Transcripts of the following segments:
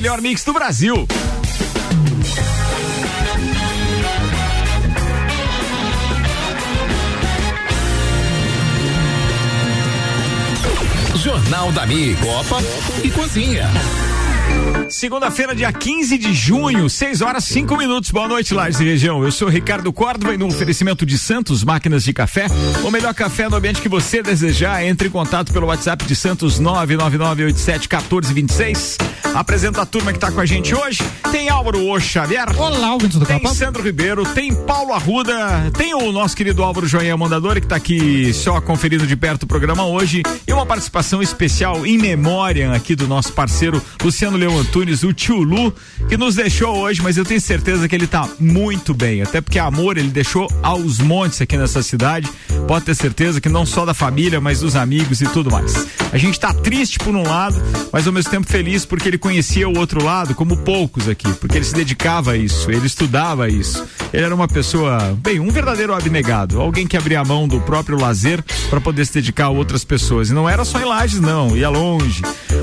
melhor mix do Brasil. Jornal da Mi, Copa e Cozinha. Segunda-feira, dia 15 de junho, 6 horas 5 minutos. Boa noite, Lages e Região. Eu sou Ricardo Córdova e no oferecimento de Santos Máquinas de Café, o melhor café no ambiente que você desejar. Entre em contato pelo WhatsApp de Santos 999871426. Apresenta a turma que está com a gente hoje. Tem Álvaro O Xavier. Olá, ouvintes do Tem Capa. Sandro Ribeiro, tem Paulo Arruda, tem o nosso querido Álvaro Joinha Mandador, que está aqui só conferindo de perto o programa hoje. E uma participação especial em memória aqui do nosso parceiro Luciano Leão Antunes, o tio Lu, que nos deixou hoje, mas eu tenho certeza que ele está muito bem. Até porque amor ele deixou aos montes aqui nessa cidade. Pode ter certeza que não só da família, mas dos amigos e tudo mais. A gente está triste por um lado, mas ao mesmo tempo feliz porque ele conhecia o outro lado, como poucos aqui, porque ele se dedicava a isso, ele estudava isso. Ele era uma pessoa, bem, um verdadeiro abnegado, alguém que abria a mão do próprio lazer para poder se dedicar a outras pessoas. E não era só em Lages, não, ia longe.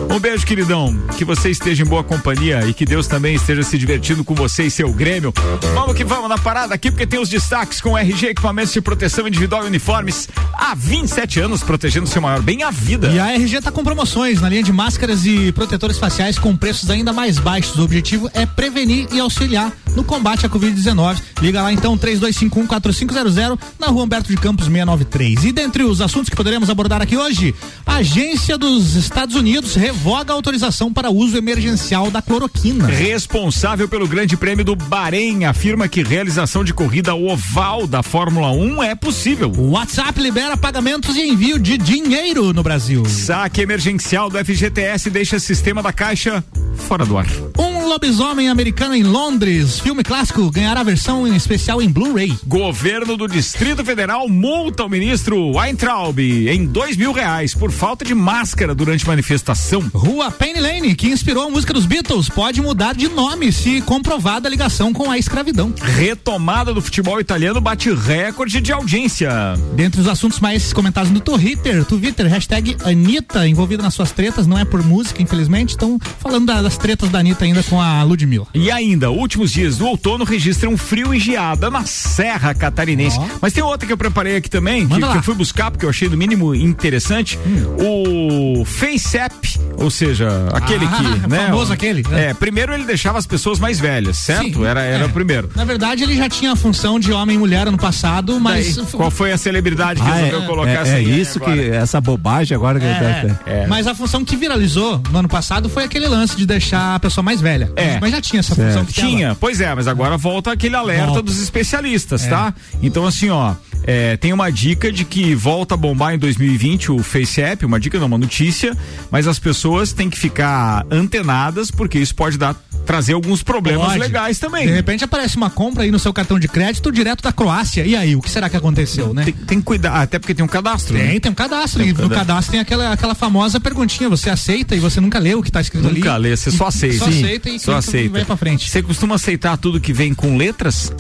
Um beijo, queridão. Que você esteja em boa companhia e que Deus também esteja se divertindo com você e seu Grêmio. Vamos que vamos na parada aqui, porque tem os destaques com RG Equipamentos de Proteção Individual e Uniformes. Há 27 anos protegendo seu maior bem a vida. E a RG tá com promoções na linha de máscaras e protetores faciais com preços ainda mais baixos. O objetivo é prevenir e auxiliar no combate à Covid-19. Liga lá então 3251-4500 na rua Humberto de Campos 693. E dentre os assuntos que poderemos abordar aqui hoje, a agência dos Estados Unidos revoga a autorização para uso emergencial da cloroquina. Responsável pelo Grande Prêmio do Bahrein afirma que realização de corrida oval da Fórmula 1 é possível. O WhatsApp libera pagamentos e envio de dinheiro no Brasil. Saque emergencial do FGTS deixa sistema da Caixa fora do ar. Um lobisomem americano em Londres, filme clássico, ganhará versão em especial em Blu-ray. Governo do Distrito Federal multa o ministro Weintraub em dois mil reais por falta de máscara durante manifestação. Rua Penny Lane, que inspirou a música dos Beatles, pode mudar de nome se comprovada a ligação com a escravidão. Retomada do futebol italiano bate recorde de audiência. Dentre os assuntos mais comentados no Twitter, Twitter, hashtag Anitta, envolvida nas suas tretas, não é por música, infelizmente, estão falando da- das tretas da Anitta ainda com a Ludmilla. E ainda, últimos dias do outono registram frio e geada na Serra Catarinense. Ó. Mas tem outra que eu preparei aqui também, que, que eu fui buscar porque eu achei no mínimo interessante. O FaceApp, ou seja, aquele Ah, que, né? famoso o- aquele, né? É, primeiro ele deixava as pessoas mais velhas, certo? Sim, era era é. o primeiro. Na verdade, ele já tinha a função de homem e mulher ano passado, mas. Daí, qual foi a celebridade que Ah, resolveu é, colocar é, essa é isso agora? que essa bobagem agora que É, É. Mas a função que viralizou no ano passado foi aquele lance de deixar a pessoa mais velha. É. Mas já tinha essa Certo. função tem Tinha, pois é, mas agora volta aquele alerta Volta. dos especialistas, É. tá? Então, assim, ó, é, tem uma dica de que volta a bombar em 2020 o FaceApp, uma dica não, uma notícia, mas as pessoas têm que ficar antenadas, porque isso pode dar, trazer alguns problemas Pode. legais também. De repente aparece uma compra aí no seu cartão de crédito direto da Croácia. E aí, o que será que aconteceu, né? Tem, tem que cuidar, até porque tem um cadastro. né? Tem, tem um cadastro. Tem e um no cadastro. cadastro tem aquela, aquela famosa perguntinha. Você aceita e você nunca lê o que tá escrito ali. Nunca lê, você só aceita. Só Sim, aceita e só aceita. vai pra frente. Você costuma aceitar tudo que vem com letras?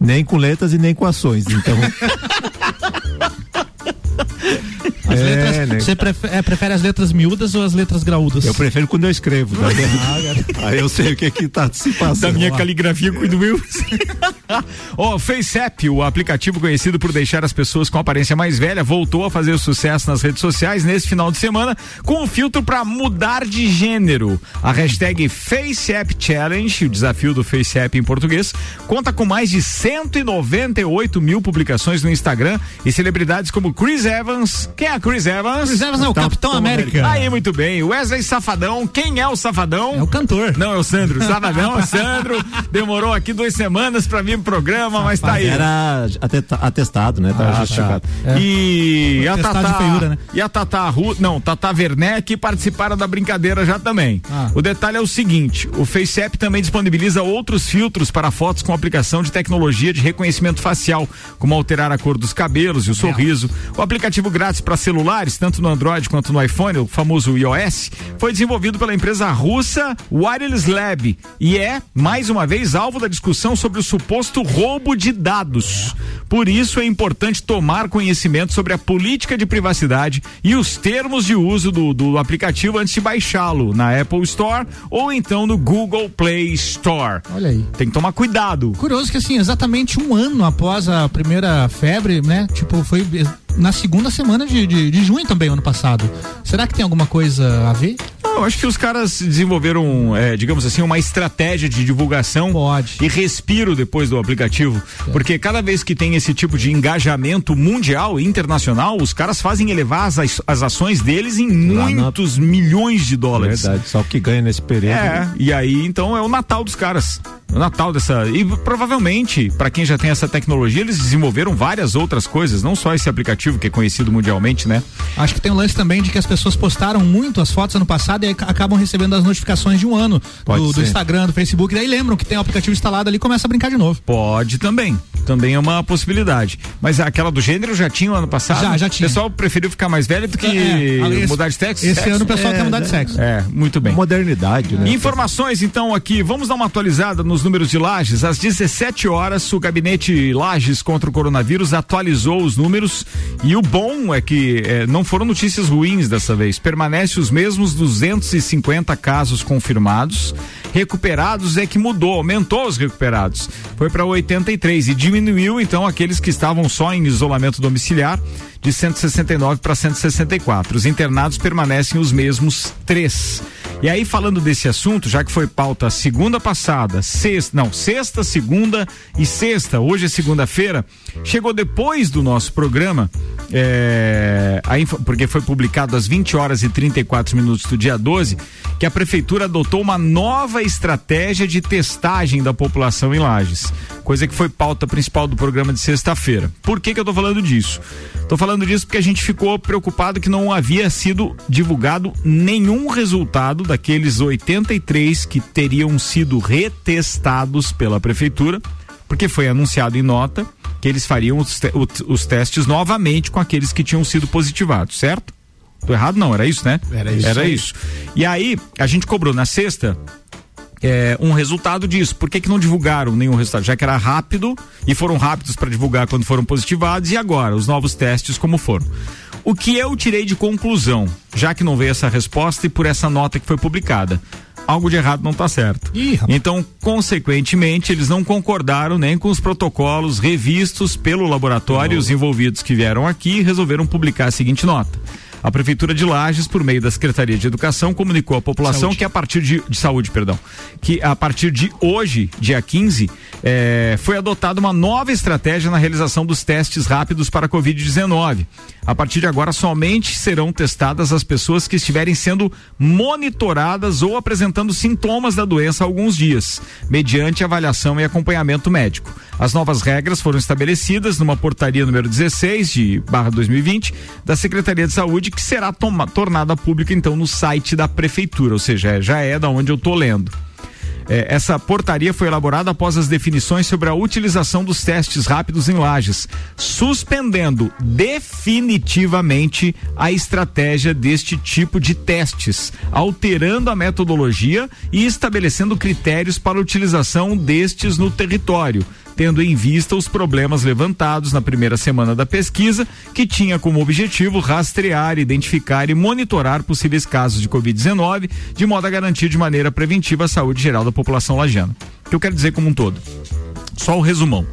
Nem com letras e nem com ações. Então, As É, letras, né? Você prefere, é, prefere as letras miúdas ou as letras graúdas? eu prefiro quando eu escrevo. tá vendo? Aí eu sei o que que tá se passando. Da minha caligrafia cuido eu. O FaceApp, o aplicativo conhecido por deixar as pessoas com aparência mais velha, voltou a fazer sucesso nas redes sociais nesse final de semana com um filtro para mudar de gênero. A hashtag FaceApp Challenge, o desafio do FaceApp em português, conta com mais de 198 mil publicações no Instagram e celebridades como Chris Evans. Quem é Chris Evans? Chris Evans é o Capitão Capitão América. Aí, muito bem. Wesley Safadão. Quem é o Safadão? É o cantor. Não, é o Sandro. Safadão, é o Sandro. Demorou aqui duas semanas pra vir pro programa, mas tá aí. Era atestado, né? Tava Ah, justificado. tá. E a Tatá, feiura, né? e a Tatá Ru, não, Tatá Werneck participaram da brincadeira já também. Ah. O detalhe é o seguinte, o FaceApp também disponibiliza outros filtros para fotos com aplicação de tecnologia de reconhecimento facial, como alterar a cor dos cabelos e o sorriso. O aplicativo grátis para celulares, tanto no Android quanto no iPhone, o famoso iOS, foi desenvolvido pela empresa russa Wireless Lab e é, mais uma vez, alvo da discussão sobre o suposto roubo de dados. Por isso é importante tomar conhecimento sobre a política de privacidade e os termos de uso do, do aplicativo antes de baixá-lo na Apple Store ou então no Google Play Store. Olha aí. Tem que tomar cuidado. Curioso que assim, exatamente um ano após a primeira febre, né? Tipo, foi na segunda semana de, de, de junho também, ano passado. Será que tem alguma coisa a ver? Eu acho que os caras desenvolveram, é, digamos assim, uma estratégia de divulgação Pode. e respiro depois do aplicativo. É. Porque cada vez que tem esse tipo de engajamento mundial, internacional, os caras fazem elevar as, as ações deles em Lá muitos na... milhões de dólares. Verdade, só o que ganha nesse período. É, e aí então é o Natal dos caras. O Natal dessa. E provavelmente, para quem já tem essa tecnologia, eles desenvolveram várias outras coisas, não só esse aplicativo que é conhecido mundialmente, né? Acho que tem um lance também de que as pessoas postaram muito as fotos ano passado e acabam recebendo as notificações de um ano do, do, Instagram, do Facebook, e daí lembram que tem o aplicativo instalado ali e começa a brincar de novo. Pode também. Também é uma possibilidade. Mas aquela do gênero já tinha o ano passado? Já, já tinha. O pessoal preferiu ficar mais velho do que é, é, mudar de sexo? Esse sexo? ano o pessoal é, quer mudar de sexo. É, muito bem. Modernidade, né? Informações, então, aqui. Vamos dar uma atualizada nos números de Lages. Às 17 horas, o gabinete Lages contra o coronavírus atualizou os números. E o bom é que é, não foram notícias ruins dessa vez. Permanece os mesmos 250 casos confirmados. Recuperados é que mudou, aumentou os recuperados. Foi para 83 e diminuiu então aqueles que estavam só em isolamento domiciliar de 169 para 164. Os internados permanecem os mesmos três. E aí, falando desse assunto, já que foi pauta segunda passada, sexta, não, sexta, segunda e sexta, hoje é segunda-feira, chegou depois do nosso programa, é, a, porque foi publicado às 20 horas e 34 minutos do dia 12, que a prefeitura adotou uma nova estratégia de testagem da população em Lages, coisa que foi pauta principal do programa de sexta-feira. Por que, que eu tô falando disso? Tô falando disso porque a gente ficou preocupado que não havia sido divulgado nenhum resultado daqueles 83 que teriam sido retestados pela prefeitura, porque foi anunciado em nota que eles fariam os, te os testes novamente com aqueles que tinham sido positivados, certo? Tô errado não, era isso, né? Era isso. Era isso. E aí, a gente cobrou na sexta é, um resultado disso. Por que, que não divulgaram nenhum resultado? Já que era rápido e foram rápidos para divulgar quando foram positivados, e agora, os novos testes como foram? O que eu tirei de conclusão, já que não veio essa resposta e por essa nota que foi publicada? Algo de errado não está certo. Ih, então, consequentemente, eles não concordaram nem com os protocolos revistos pelo laboratório, oh. os envolvidos que vieram aqui e resolveram publicar a seguinte nota a Prefeitura de Lages, por meio da Secretaria de Educação, comunicou à população saúde. que a partir de, de, saúde, perdão, que a partir de hoje, dia 15, eh, foi adotada uma nova estratégia na realização dos testes rápidos para a Covid-19. A partir de agora, somente serão testadas as pessoas que estiverem sendo monitoradas ou apresentando sintomas da doença há alguns dias, mediante avaliação e acompanhamento médico. As novas regras foram estabelecidas numa portaria número 16 de barra 2020 da Secretaria de Saúde, que será tornada pública então no site da prefeitura, ou seja, já é da onde eu tô lendo. É, essa portaria foi elaborada após as definições sobre a utilização dos testes rápidos em lajes, suspendendo definitivamente a estratégia deste tipo de testes, alterando a metodologia e estabelecendo critérios para a utilização destes no território, tendo em vista os problemas levantados na primeira semana da pesquisa, que tinha como objetivo rastrear, identificar e monitorar possíveis casos de Covid-19, de modo a garantir de maneira preventiva a saúde geral da população lagiana. O que eu quero dizer como um todo? Só o resumão.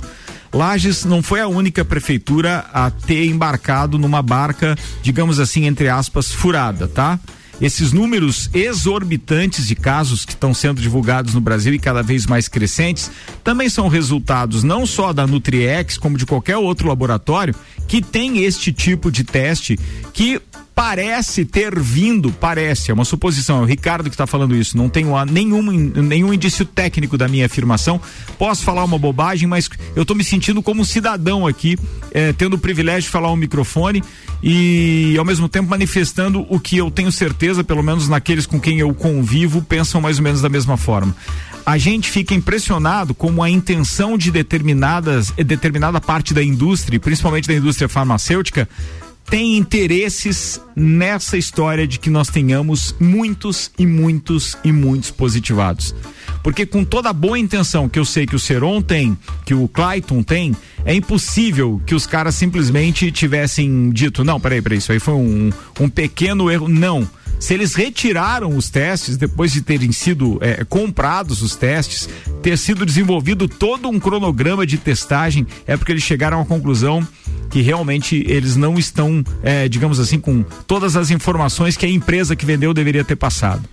Lages não foi a única prefeitura a ter embarcado numa barca, digamos assim, entre aspas, furada, tá? Esses números exorbitantes de casos que estão sendo divulgados no Brasil e cada vez mais crescentes também são resultados não só da Nutriex, como de qualquer outro laboratório que tem este tipo de teste que parece ter vindo, parece, é uma suposição, é o Ricardo que está falando isso, não tenho nenhum, nenhum indício técnico da minha afirmação, posso falar uma bobagem, mas eu estou me sentindo como um cidadão aqui, eh, tendo o privilégio de falar um microfone e ao mesmo tempo manifestando o que eu tenho certeza, pelo menos naqueles com quem eu convivo, pensam mais ou menos da mesma forma. A gente fica impressionado como a intenção de determinadas determinada parte da indústria, principalmente da indústria farmacêutica, tem interesses nessa história de que nós tenhamos muitos e muitos e muitos positivados. Porque com toda a boa intenção que eu sei que o Seron tem, que o Clayton tem, é impossível que os caras simplesmente tivessem dito, não, peraí, peraí, isso aí foi um, um pequeno erro. Não. Se eles retiraram os testes depois de terem sido é, comprados os testes, ter sido desenvolvido todo um cronograma de testagem, é porque eles chegaram à conclusão que realmente eles não estão, é, digamos assim, com todas as informações que a empresa que vendeu deveria ter passado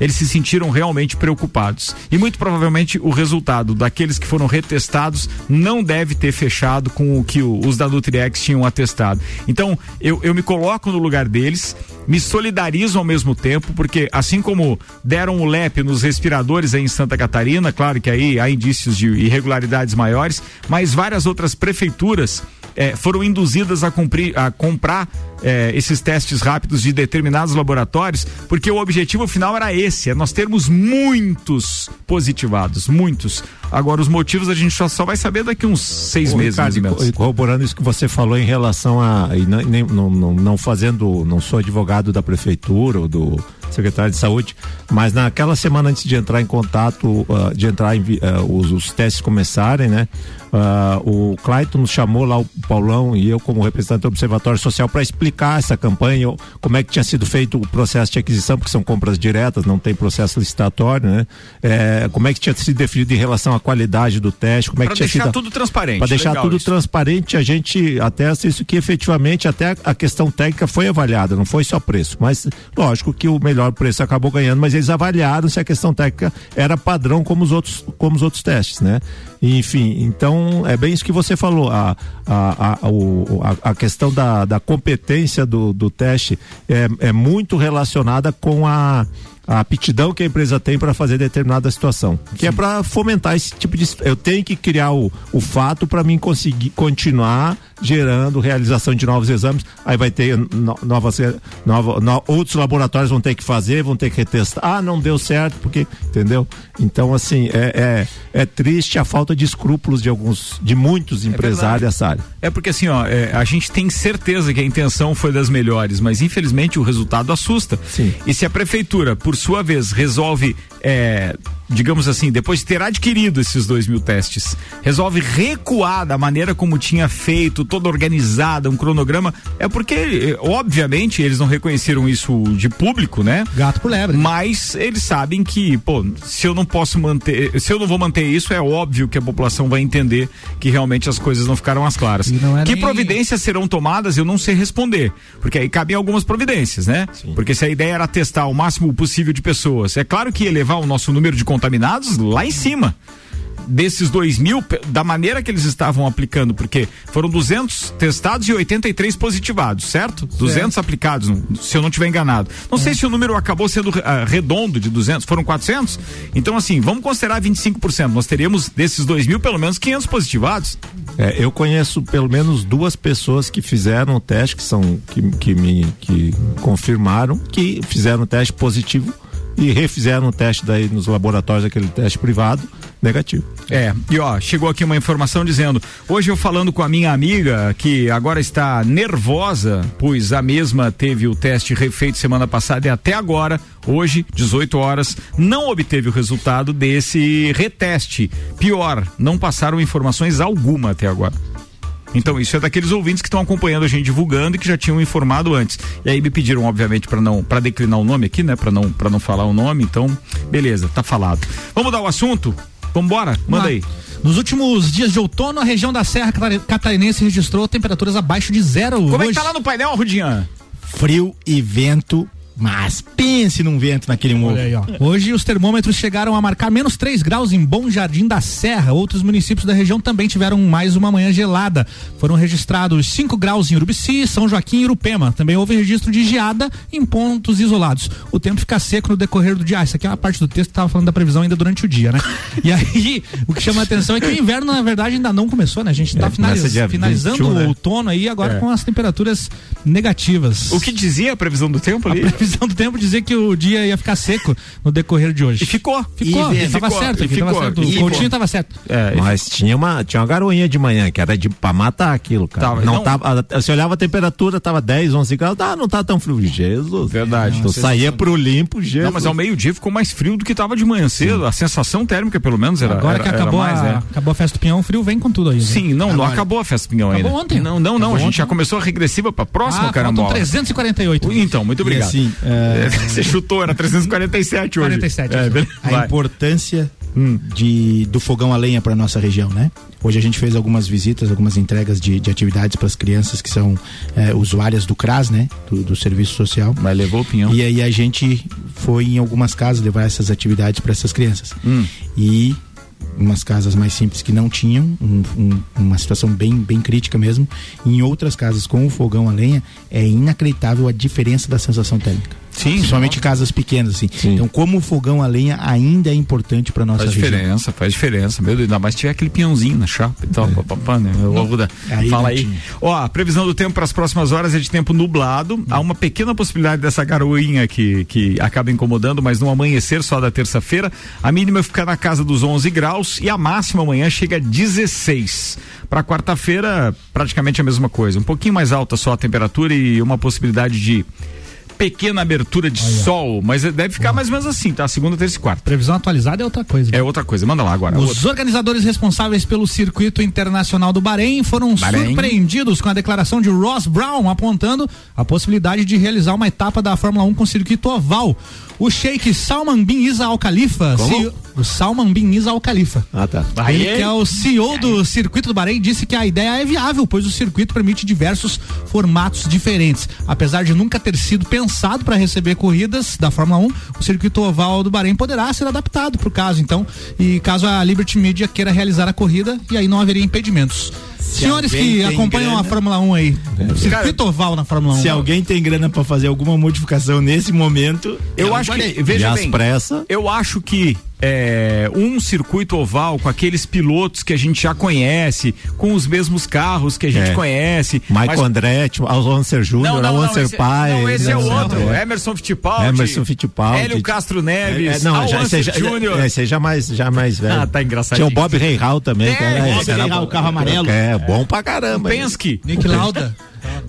eles se sentiram realmente preocupados. E muito provavelmente o resultado daqueles que foram retestados não deve ter fechado com o que os da Nutriex tinham atestado. Então, eu, eu me coloco no lugar deles, me solidarizo ao mesmo tempo, porque assim como deram o LEP nos respiradores aí em Santa Catarina, claro que aí há indícios de irregularidades maiores, mas várias outras prefeituras é, foram induzidas a, cumprir, a comprar é, esses testes rápidos de determinados laboratórios, porque o objetivo final era esse, é nós termos muitos positivados, muitos. Agora, os motivos a gente só, vai saber daqui uns seis Ô, meses, Ricardo, mais ou menos. Corroborando isso que você falou em relação a. E não, não, não, não fazendo. Não sou advogado da prefeitura ou do secretário de saúde, mas naquela semana antes de entrar em contato, uh, de entrar em, uh, os, os, testes começarem, né? Uh, o Clayton nos chamou lá, o Paulão e eu como representante do Observatório Social para explicar essa campanha, como é que tinha sido feito o processo de aquisição, porque são compras diretas, não tem processo licitatório, né? É, como é que tinha sido definido em relação à qualidade do teste, como é pra que tinha sido... Para deixar tudo transparente. Para deixar tudo isso. transparente, a gente atesta isso que efetivamente até a questão técnica foi avaliada, não foi só preço, mas lógico que o melhor preço acabou ganhando, mas eles avaliaram se a questão técnica era padrão como os outros, como os outros testes, né? Enfim, então é bem isso que você falou. A, a, a, o, a, a questão da, da competência do, do teste é, é muito relacionada com a a aptidão que a empresa tem para fazer determinada situação, que é Sim. é para fomentar esse tipo de eu tenho que criar o, o fato para mim conseguir continuar gerando realização de novos exames, aí vai ter no, novas nova, no, outros laboratórios vão ter que fazer, vão ter que retestar. Ah, não deu certo porque, entendeu? Então assim, é, é, é triste a falta de escrúpulos de alguns de muitos é empresários é dessa área. É porque assim, ó, é, a gente tem certeza que a intenção foi das melhores, mas infelizmente o resultado assusta. Sim. E se a prefeitura, por sua vez, resolve é, digamos assim, depois de ter adquirido esses dois mil testes, resolve recuar da maneira como tinha feito, toda organizada, um cronograma, é porque, obviamente, eles não reconheceram isso de público, né? Gato por lebre. Mas eles sabem que, pô, se eu não posso manter, se eu não vou manter isso, é óbvio que a população vai entender que realmente as coisas não ficaram as claras. É que nem... providências serão tomadas, eu não sei responder, porque aí cabem algumas providências, né? Sim. Porque se a ideia era testar o máximo possível de pessoas, é claro que elevar o nosso número de contaminados lá em cima desses dois mil, da maneira que eles estavam aplicando, porque foram 200 testados e 83 positivados, certo? certo. 200 aplicados, se eu não estiver enganado. Não é. sei se o número acabou sendo uh, redondo de 200, foram 400? Então, assim, vamos considerar 25%. Nós teríamos desses dois mil, pelo menos 500 positivados. É, eu conheço pelo menos duas pessoas que fizeram o teste, que são, que, que me que confirmaram que fizeram o teste positivo e refizeram o teste daí nos laboratórios, aquele teste privado, negativo. É, e ó, chegou aqui uma informação dizendo, hoje eu falando com a minha amiga que agora está nervosa, pois a mesma teve o teste refeito semana passada e até agora, hoje, 18 horas, não obteve o resultado desse reteste. Pior, não passaram informações alguma até agora. Então, isso é daqueles ouvintes que estão acompanhando a gente divulgando e que já tinham informado antes. E aí me pediram, obviamente, para não para declinar o nome aqui, né? Para não para não falar o nome. Então, beleza, tá falado. Vamos dar o assunto? Vambora, manda aí. Nos últimos dias de outono, a região da Serra Catarinense registrou temperaturas abaixo de zero. Como hoje. é que tá lá no painel, Rudinha? Frio e vento mas pense num vento naquele morro. Aí, Hoje os termômetros chegaram a marcar menos 3 graus em Bom Jardim da Serra. Outros municípios da região também tiveram mais uma manhã gelada. Foram registrados 5 graus em Urubici, São Joaquim e Irupema. Também houve registro de geada em pontos isolados. O tempo fica seco no decorrer do dia. Ah, isso aqui é uma parte do texto que estava falando da previsão ainda durante o dia, né? e aí, o que chama a atenção é que o inverno, na verdade, ainda não começou, né? A gente está é, finaliz... finalizando 21, o né? outono aí, agora é. com as temperaturas negativas. O que dizia a previsão do tempo ali? A previsão previsão do tempo dizia que o dia ia ficar seco no decorrer de hoje. E ficou. Ficou, E tava ficou, certo, e aqui, tava ficou, certo. e O. Coutinho tava certo. É, Mas tinha uma, tinha uma garoinha de manhã que era de pra matar aquilo, cara. Tava, não, não- tava, você olhava a temperatura, tava 10, 11 graus, ah, não tá tão frio. Jesus. Verdade. Tu saía pro limpo, Jesus. Não, mas ao meio-dia ficou mais frio do que tava de manhã cedo. A sensação térmica, pelo menos, era. Agora era- que acabou, mais, a, né? acabou a festa do Pinhão, o frio vem com tudo aí. né? Sim, não, não acabou a festa do Pinhão ainda. Acabou ontem. Não, não, não. Acabou a gente ontem. já começou a regressiva pra próxima, Ah, faltam 348. Então, muito obrigado. E assim, é, Você chutou, era 347 hoje. 47, É, beleza. a Vai. importância de, do fogão a lenha para nossa região, né? Hoje a gente fez algumas visitas, algumas entregas de, de atividades para as crianças que são é, usuárias do CRAS, né? Do, do Serviço Social. Mas levou o pinhão. E aí a gente foi em algumas casas levar essas atividades para essas crianças. Hum. E umas casas mais simples que não tinham, um- um- uma situação bem, bem crítica mesmo. Em outras casas com o fogão a lenha, é inacreditável a diferença da sensação térmica. Sim. Principalmente casas pequenas, assim. Sim. Então, como o fogão a lenha ainda é importante para nossa Faz região. diferença, faz diferença. Meu Deus, ainda mais se tiver aquele pinhãozinho na chapa e tal, papapá, né? Ô, Ruda, Aí fala não aí. tinha. Ó, a previsão do tempo para as próximas horas é de tempo nublado. Há uma pequena possibilidade dessa garoinha que, que acaba incomodando, mas no amanhecer só da terça-feira, a mínima fica na casa dos 11 graus e a máxima amanhã chega a 16. Para quarta-feira, praticamente a mesma coisa. Um pouquinho mais alta só a temperatura e uma possibilidade de pequena abertura de sol, mas deve ficar mais ou menos assim, tá? Segunda, terça e quarta. Previsão atualizada é outra coisa. É outra coisa, manda lá agora. Os organizadores responsáveis pelo circuito internacional do Bahrein foram Bahrein. surpreendidos com a declaração de Ross Brown apontando a possibilidade de realizar uma etapa da Fórmula 1 com circuito oval. O Sheikh Salman bin Isa Al Khalifa, CEO o Salman bin Isa Al Khalifa. Ah, tá. Ele que é o CEO do circuito do Bahrein disse que a ideia é viável, pois o circuito permite diversos formatos diferentes. Apesar de nunca ter sido pensado para receber corridas da Fórmula 1, o circuito oval do Bahrein poderá ser adaptado para o caso, então, e caso a Liberty Media queira realizar a corrida, e aí não haveria impedimentos. Senhores que acompanham a grana- Fórmula 1 aí, circuito oval na Fórmula 1. Se alguém tem grana para fazer alguma modificação nesse momento, Eu acho que, E veja as bem, pressas. eu acho que é, um circuito oval com aqueles pilotos que a gente já conhece, com os mesmos carros que a gente É. conhece. Michael mas- Andretti, Alonso Júnior, Alonso esse, Pai. não, esse é o né? outro, É. Emerson Fittipaldi. Emerson Fittipaldi. Hélio Castro Neves, É, não, já, esse, já, Júnior. esse já mais, já mais velho. Ah, tá engraçadinho. Tinha o Bob Reihal também. É, que era, Bob bom. o carro amarelo. É, bom pra caramba. Penske. Nick Lauda.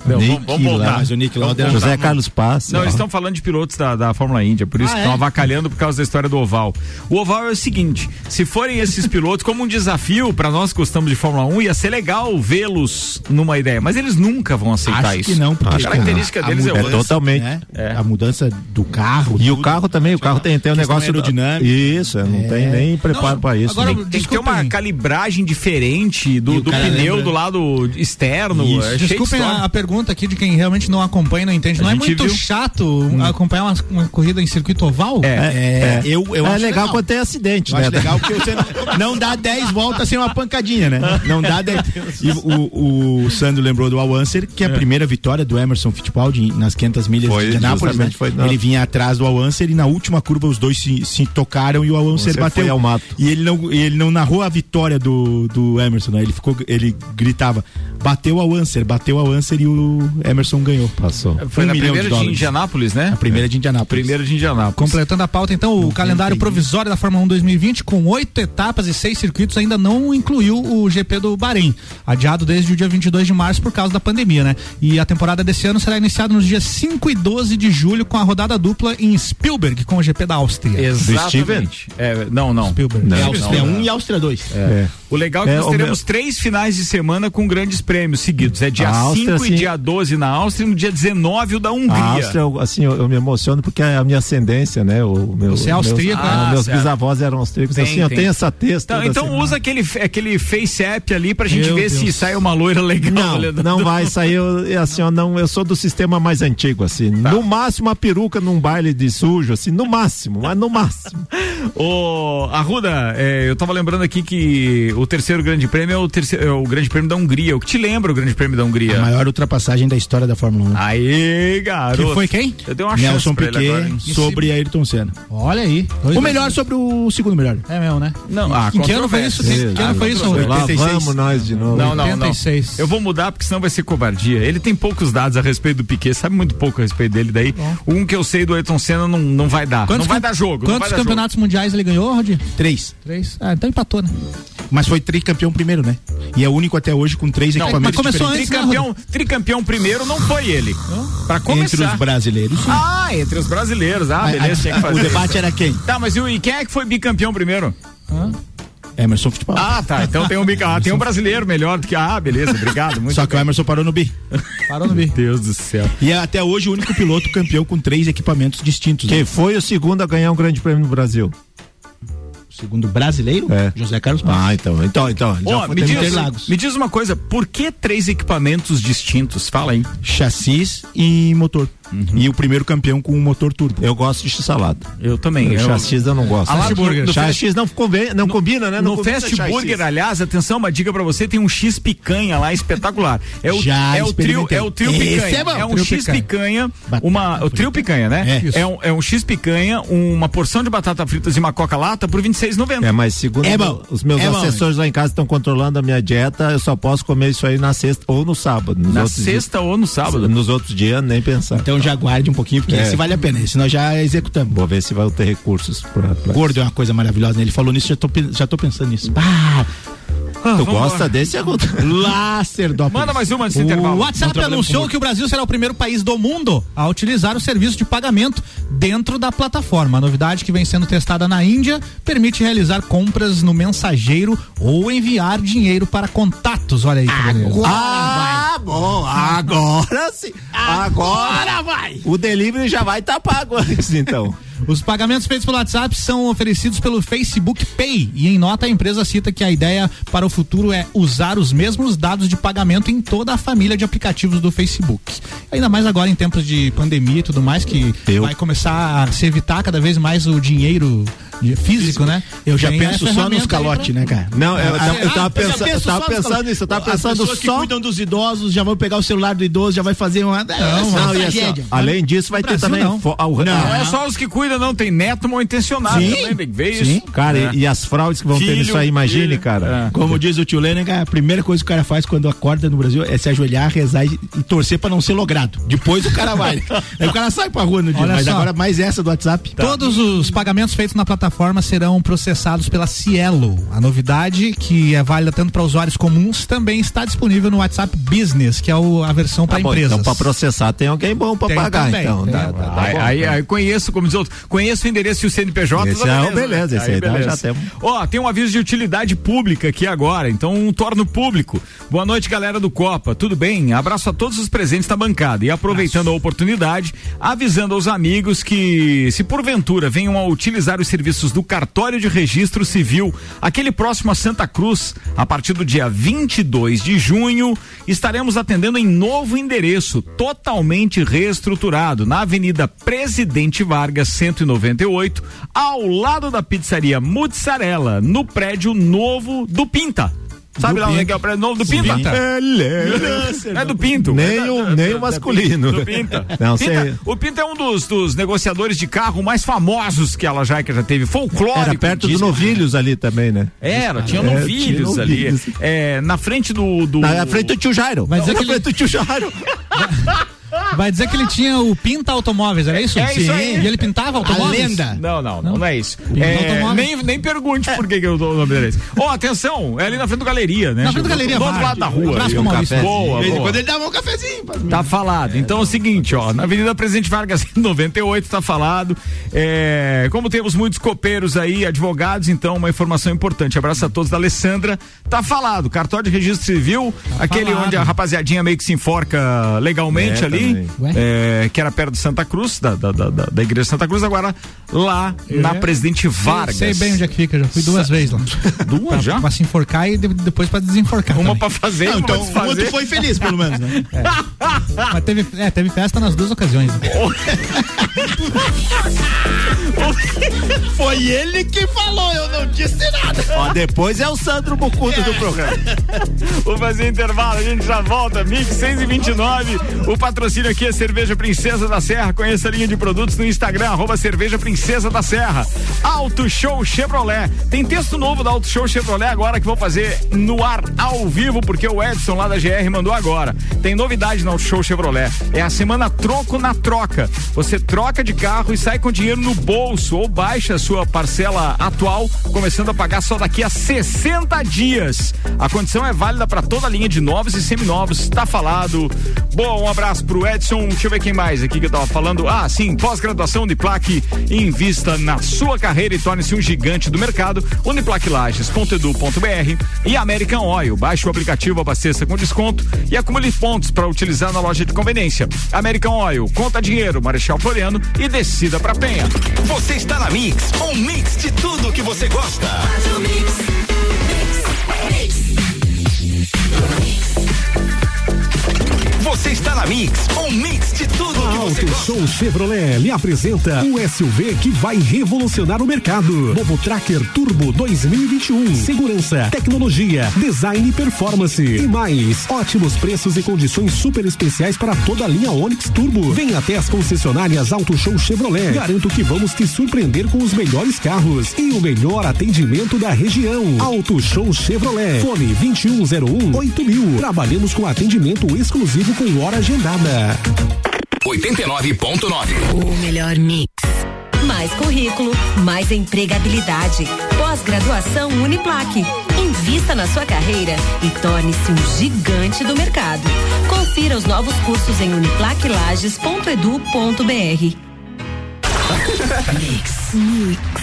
Não, Nick vamos, voltar. Mas o Nick Lauda José Carlos Paz. Não, eles estão falando de pilotos da, da Fórmula Índia, por isso Ah, estão é? avacalhando por causa da história do oval. O oval é o seguinte: se forem esses pilotos, como um desafio para nós que gostamos de Fórmula 1, ia ser legal vê-los numa ideia, mas eles nunca vão aceitar acho isso. que não, porque a característica a deles é mudança, outra. totalmente. né? É. A mudança do carro. E o tudo. carro também, o carro tem, tem um negócio. aerodinâmica. Isso, é, não tem nem preparo Não, pra isso. agora- né? Tem que ter uma calibragem diferente do, o do pneu lembra- do lado externo. Isso. É Desculpem a, a pergunta aqui de quem realmente não acompanha não entende. A Não é muito viu. chato acompanhar uma, uma corrida em circuito oval? É. É, eu, eu é acho legal quando tem acidente, Eu né? acho legal porque você não dá 10 voltas sem uma pancadinha, né? Não dá 10. E o, o Sandro lembrou do Awanser, que é a primeira vitória do Emerson Fittipaldi nas 500 milhas Foi, de Indianápolis. Né? foi Ele vinha atrás do Awanser e na última curva os dois se, se tocaram e o Awanser Você bateu. foi ao mato. E ele não, ele não narrou a vitória do, do Emerson, né? Ele, ficou, ele gritava: bateu o Awanser, bateu o Awanser e o Emerson ganhou. Passou. Foi Um na primeira de, dólares. Indianápolis, né? A primeira de Indianápolis. Primeira de Indianápolis. Completando a pauta, então, o calendário provisório da Fórmula 1 2020, com oito etapas e seis circuitos, ainda não incluiu o GP do Bahrein, adiado desde o dia 22 de março por causa da pandemia, né? E a temporada desse ano será iniciada nos dias 5 e 12 de julho, com a rodada dupla em Spielberg, com o GP da Áustria. Exatamente. É, não, não. Spielberg. Não. É É, Áustria não. 1 e Áustria 2. É. O legal é que É, nós teremos meu- três finais de semana com grandes prêmios seguidos. É dia A 5 Áustria, e dia 12 na Áustria e no dia 19 o da Hungria. A Áustria, eu, assim, eu, eu me emociono porque é a minha ascendência, né? O meu, Você é austríaco, meus, né? ah, meus bisavós eram austríacos. Tem, assim, eu tem. tenho essa testa. Então, então usa aquele, aquele face app ali pra gente Meu ver se Deus. sai uma loira legal. Não, não vai sair. Eu, é assim, eu, não, eu sou do sistema mais antigo, assim. Tá. No máximo, uma peruca num baile de sujo, assim, no máximo, mas no máximo. Ô, Arruda, é, eu tava lembrando aqui que o terceiro grande prêmio é o, terceiro, é o grande prêmio da Hungria. O que te lembra o Grande Prêmio da A Hungria. maior ultrapassagem da história da Fórmula 1. Aê, garoto. Que foi quem? Eu dei uma chance Nelson Piquet agora, sobre Ayrton Senna. Olha aí. dois- O melhor sobre o segundo melhor. É mesmo, né? Não, ah, em que ano foi isso? controvérsia. Que, ano foi isso? controvérsia. Lá 86. vamos nós de novo. Não, não, não. 86. Eu vou mudar porque senão vai ser covardia. Ele tem poucos dados a respeito do Piquet, sabe muito pouco a respeito dele. Daí, um que eu sei do Ayrton Senna não, não vai dar. não vai dar jogo. não Quantos dar campeonatos mundiais ele ganhou, Rod? Três. Três. Ah, então empatou, né? Mas foi tricampeão primeiro, né? E é o único até hoje com três Não, mas começou diferentes. antes, né, Tricampeão, tricampeão primeiro não foi ele. Pra começar. Entre os brasileiros. sim. Ah, entre os brasileiros. Ah, A- beleza, tinha que fazer. o debate era quem? Tá, mas e, quem é que foi bicampeão primeiro? Emerson Fittipaldi. Ah, tá. Então tem um bicampeão. Ah, tem um brasileiro melhor do que. Ah, beleza, obrigado. Muito Só que o Emerson parou no bi. Parou no B. Deus do céu. E é até hoje o único piloto campeão com três equipamentos distintos. Quem né? foi o segundo a ganhar um grande prêmio no Brasil? Segundo brasileiro, É. José Carlos Passos. Ah, então, então, então. já me, diz, Interlagos. me diz uma coisa, por que três equipamentos distintos? Fala aí. Chassis e motor. Uhum. E o primeiro campeão com motor turbo. Eu gosto de x-salada. Eu também. O chassis eu não gosto. No- no- no chassis não, convém, não combina, né? Não No combina Fast chassis. Burger, aliás, atenção, uma dica pra você, tem um X picanha lá espetacular. É o, Já é o trio, é o trio Esse picanha. é bom, É um trio X picanha, Batata uma, o trio picanha, né? É. É, um, é um X picanha, uma porção de batata fritas e uma coca lata por 26,90. É, mas segundo É bom. os meus É assessores lá em casa estão controlando a minha dieta, eu só posso comer isso aí na sexta ou no sábado. Nos Na sexta ou no dias, sábado. Nos outros dias, nem pensar. Então já guarde um pouquinho, porque É. esse vale a pena. Esse nós já executamos. Vou ver se vai ter recursos pra. pra... Gordo é uma coisa maravilhosa, né? Ele falou nisso, já tô, já tô pensando nisso. Ah, Tu gosta desse? Agudo? Lacerdópolis. Manda mais uma desse O intervalo. WhatsApp trabalhando anunciou que o Brasil será o primeiro país do mundo a utilizar o serviço de pagamento dentro da plataforma. A novidade que vem sendo testada na Índia permite realizar compras no mensageiro ou enviar dinheiro para contatos. Olha aí. que beleza. Ah, bom, agora sim. Agora vai. O delivery já vai estar pago antes, então. Os pagamentos feitos pelo WhatsApp são oferecidos pelo Facebook Pay e em nota a empresa cita que a ideia para o futuro é usar os mesmos dados de pagamento em toda a família de aplicativos do Facebook. Ainda mais agora em tempos de pandemia e tudo mais que Eu- vai começar a se evitar cada vez mais o dinheiro físico, né? Eu já Tem penso só nos calotes, pra- né, cara? Não, eu, eu, eu tava Ah, eu já pensando, eu tava só pensando nisso, eu tava As pensando pessoas que só. cuidam dos idosos já vão pegar o celular do idoso, já vai fazer uma. Não, Não, e assim, ó, além disso, vai ter Brasil, também. não. fo- ah, Não ah, é só os que cuidam, não. Tem neto mal intencionado Sim. também, tem que ver isso. Sim. Cara, É. e, e as fraudes que vão ter Filho, nisso aí, imagine, filho. cara. É. Como diz o tio Lênin, cara, a primeira coisa que o cara faz quando acorda no Brasil é se ajoelhar, rezar e, e torcer pra não ser logrado. Depois o cara vai. Aí o cara sai pra rua no dia. Olha mas só. agora mais essa do WhatsApp. Todos os pagamentos feitos na plataforma serão processados pela Cielo. A novidade, que é válida tanto para usuários comuns, também está disponível no WhatsApp Business, que é o- a versão para Tá bom, empresas. então, pra processar, tem alguém bom pra Tem pagar, também, então. tem. Tá, tá, tá aí, bom, aí, então. aí conheço, como diz outro, conheço o endereço e o CNPJ. Esse tá é o beleza, esse aí nós já temos. Ó, tem um aviso de utilidade pública aqui agora, então um torno público. Boa noite, galera do Copa, tudo bem? Abraço a todos os presentes na bancada e aproveitando a oportunidade, avisando aos amigos que se porventura venham a utilizar os serviços do cartório de registro civil, aquele próximo a Santa Cruz, a partir do dia 22 de junho, estaremos atendendo em novo endereço, totalmente reestruturado, na Avenida Presidente Vargas, 198, ao lado da pizzaria Mussarela, no prédio novo do Pinta. Sabe Do lá onde é que é o prédio novo do Pinta? Pinta. Não é do Pinto. Nem É o, nem o masculino. do Pinta. Não, Pinta- sei. O Pinta é um dos, dos negociadores de carro mais famosos que a Lajaica já teve. Folclórico. Era perto do Novilhos ali também, né? Era, tinha É, novilhos tinha ali. É, na frente do. do... Na frente do tio Jairo. Vai dizer Na que ele- frente do tio Jairo. Vai dizer que ele tinha o Pinta Automóveis, era isso? É isso aí. E ele pintava automóveis? A lenda. Não, não, não, não é isso. Pinta É, nem, nem pergunte por que, que eu dou o nome dele. Ó, atenção, é ali na frente do galeria, né? Na frente do Galeria Do outro lado da rua. Um Maurício. cafezinho. Boa, boa. quando ele dava um cafezinho. Tá falado. Então é o seguinte, ó, na Avenida Presidente Vargas 98 tá falado. É, como temos muitos copeiros aí, advogados, então uma informação importante. Abraço a todos da Alessandra. Tá falado. Cartório de registro civil, aquele falado. onde a rapaziadinha meio que se enforca legalmente É, ali, também. Ué? é, que era perto de Santa Cruz, da, da, da, da- da igreja de Santa Cruz, agora lá na É. Presidente Vargas. Sei bem onde é que fica, já fui duas vezes lá. Duas Pra, já? pra se enforcar e de- depois pra desenforcar. Uma também. pra fazer, Não, uma então pra o desfazer. outro foi feliz, pelo menos, né? Mas teve, é, teve festa nas duas ocasiões. Foi ele que falou, eu não disse nada. Ó, depois é o Sandro Bucudo do programa. Vou fazer intervalo, a gente já volta. Mix 6 e 29. O patrocínio aqui é Cerveja Princesa da Serra. Conheça a linha de produtos no Instagram, arroba Cerveja Princesa da Serra. Auto Show Chevrolet. Tem texto novo da Auto Show Chevrolet agora que vou fazer no ar ao vivo, porque o Edson lá da GR mandou agora. Tem novidade na Auto Show Chevrolet. É a semana troco na troca. Você troca de carro e sai com dinheiro no bolso ou baixa a sua parcela atual, começando a pagar só daqui a 60 dias. A condição é válida para toda a linha de novos e seminovos. Tá falado. Bom, um abraço pro Edson. Deixa eu ver quem mais aqui que eu tava falando. Ah, sim, pós-graduação Uniplaque. Invista na sua carreira e torne-se um gigante do mercado. Uniplaquilages.edu.br e American Oil. Baixe o aplicativo, abasteça com desconto e acumule pontos para utilizar na loja de conveniência. American Oil, conta dinheiro, Marechal Floriano e descida para Penha. Você está na Mix, um mix de tudo que você gosta. Você está na Mix, um mix de tudo que você Auto gosta. Show Chevrolet lhe apresenta um SUV que vai revolucionar o mercado. Novo Tracker Turbo 2021. Segurança, tecnologia, design e performance. E mais, ótimos preços e condições super especiais para toda a linha Onix Turbo. Venha até as concessionárias Auto Show Chevrolet. Garanto que vamos te surpreender com os melhores carros e o melhor atendimento da região. Auto Show Chevrolet. Fone 2101 8000. Trabalhamos com atendimento exclusivo com hora agendada. 89.9. O melhor mix. Mais currículo, mais empregabilidade. Pós-graduação Uniplaque. Invista na sua carreira e torne-se um gigante do mercado. Confira os novos cursos em uniplaquilages.edu.br.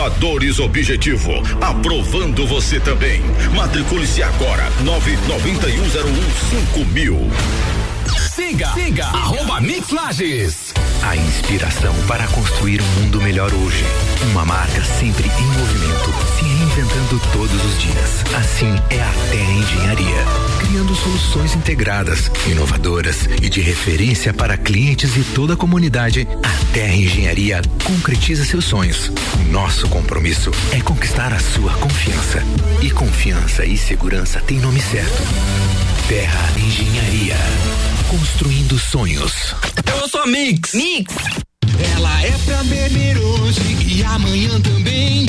Aprovadores Objetivo, aprovando você também. Matricule-se agora, nove noventa e um zero um cinco mil. Siga, siga, arroba Mix Lages. A inspiração para construir um mundo melhor hoje. Uma marca sempre em movimento, se reinventando todos os dias. Assim é a Terra Engenharia, criando soluções integradas, inovadoras e de referência para clientes e toda a comunidade. A Terra Engenharia concretiza seus sonhos. Nosso compromisso é conquistar a sua confiança. E confiança e segurança têm nome certo. Terra Engenharia. Construindo sonhos. Eu sou a Mix. Mix. Ela é pra beber hoje e amanhã também.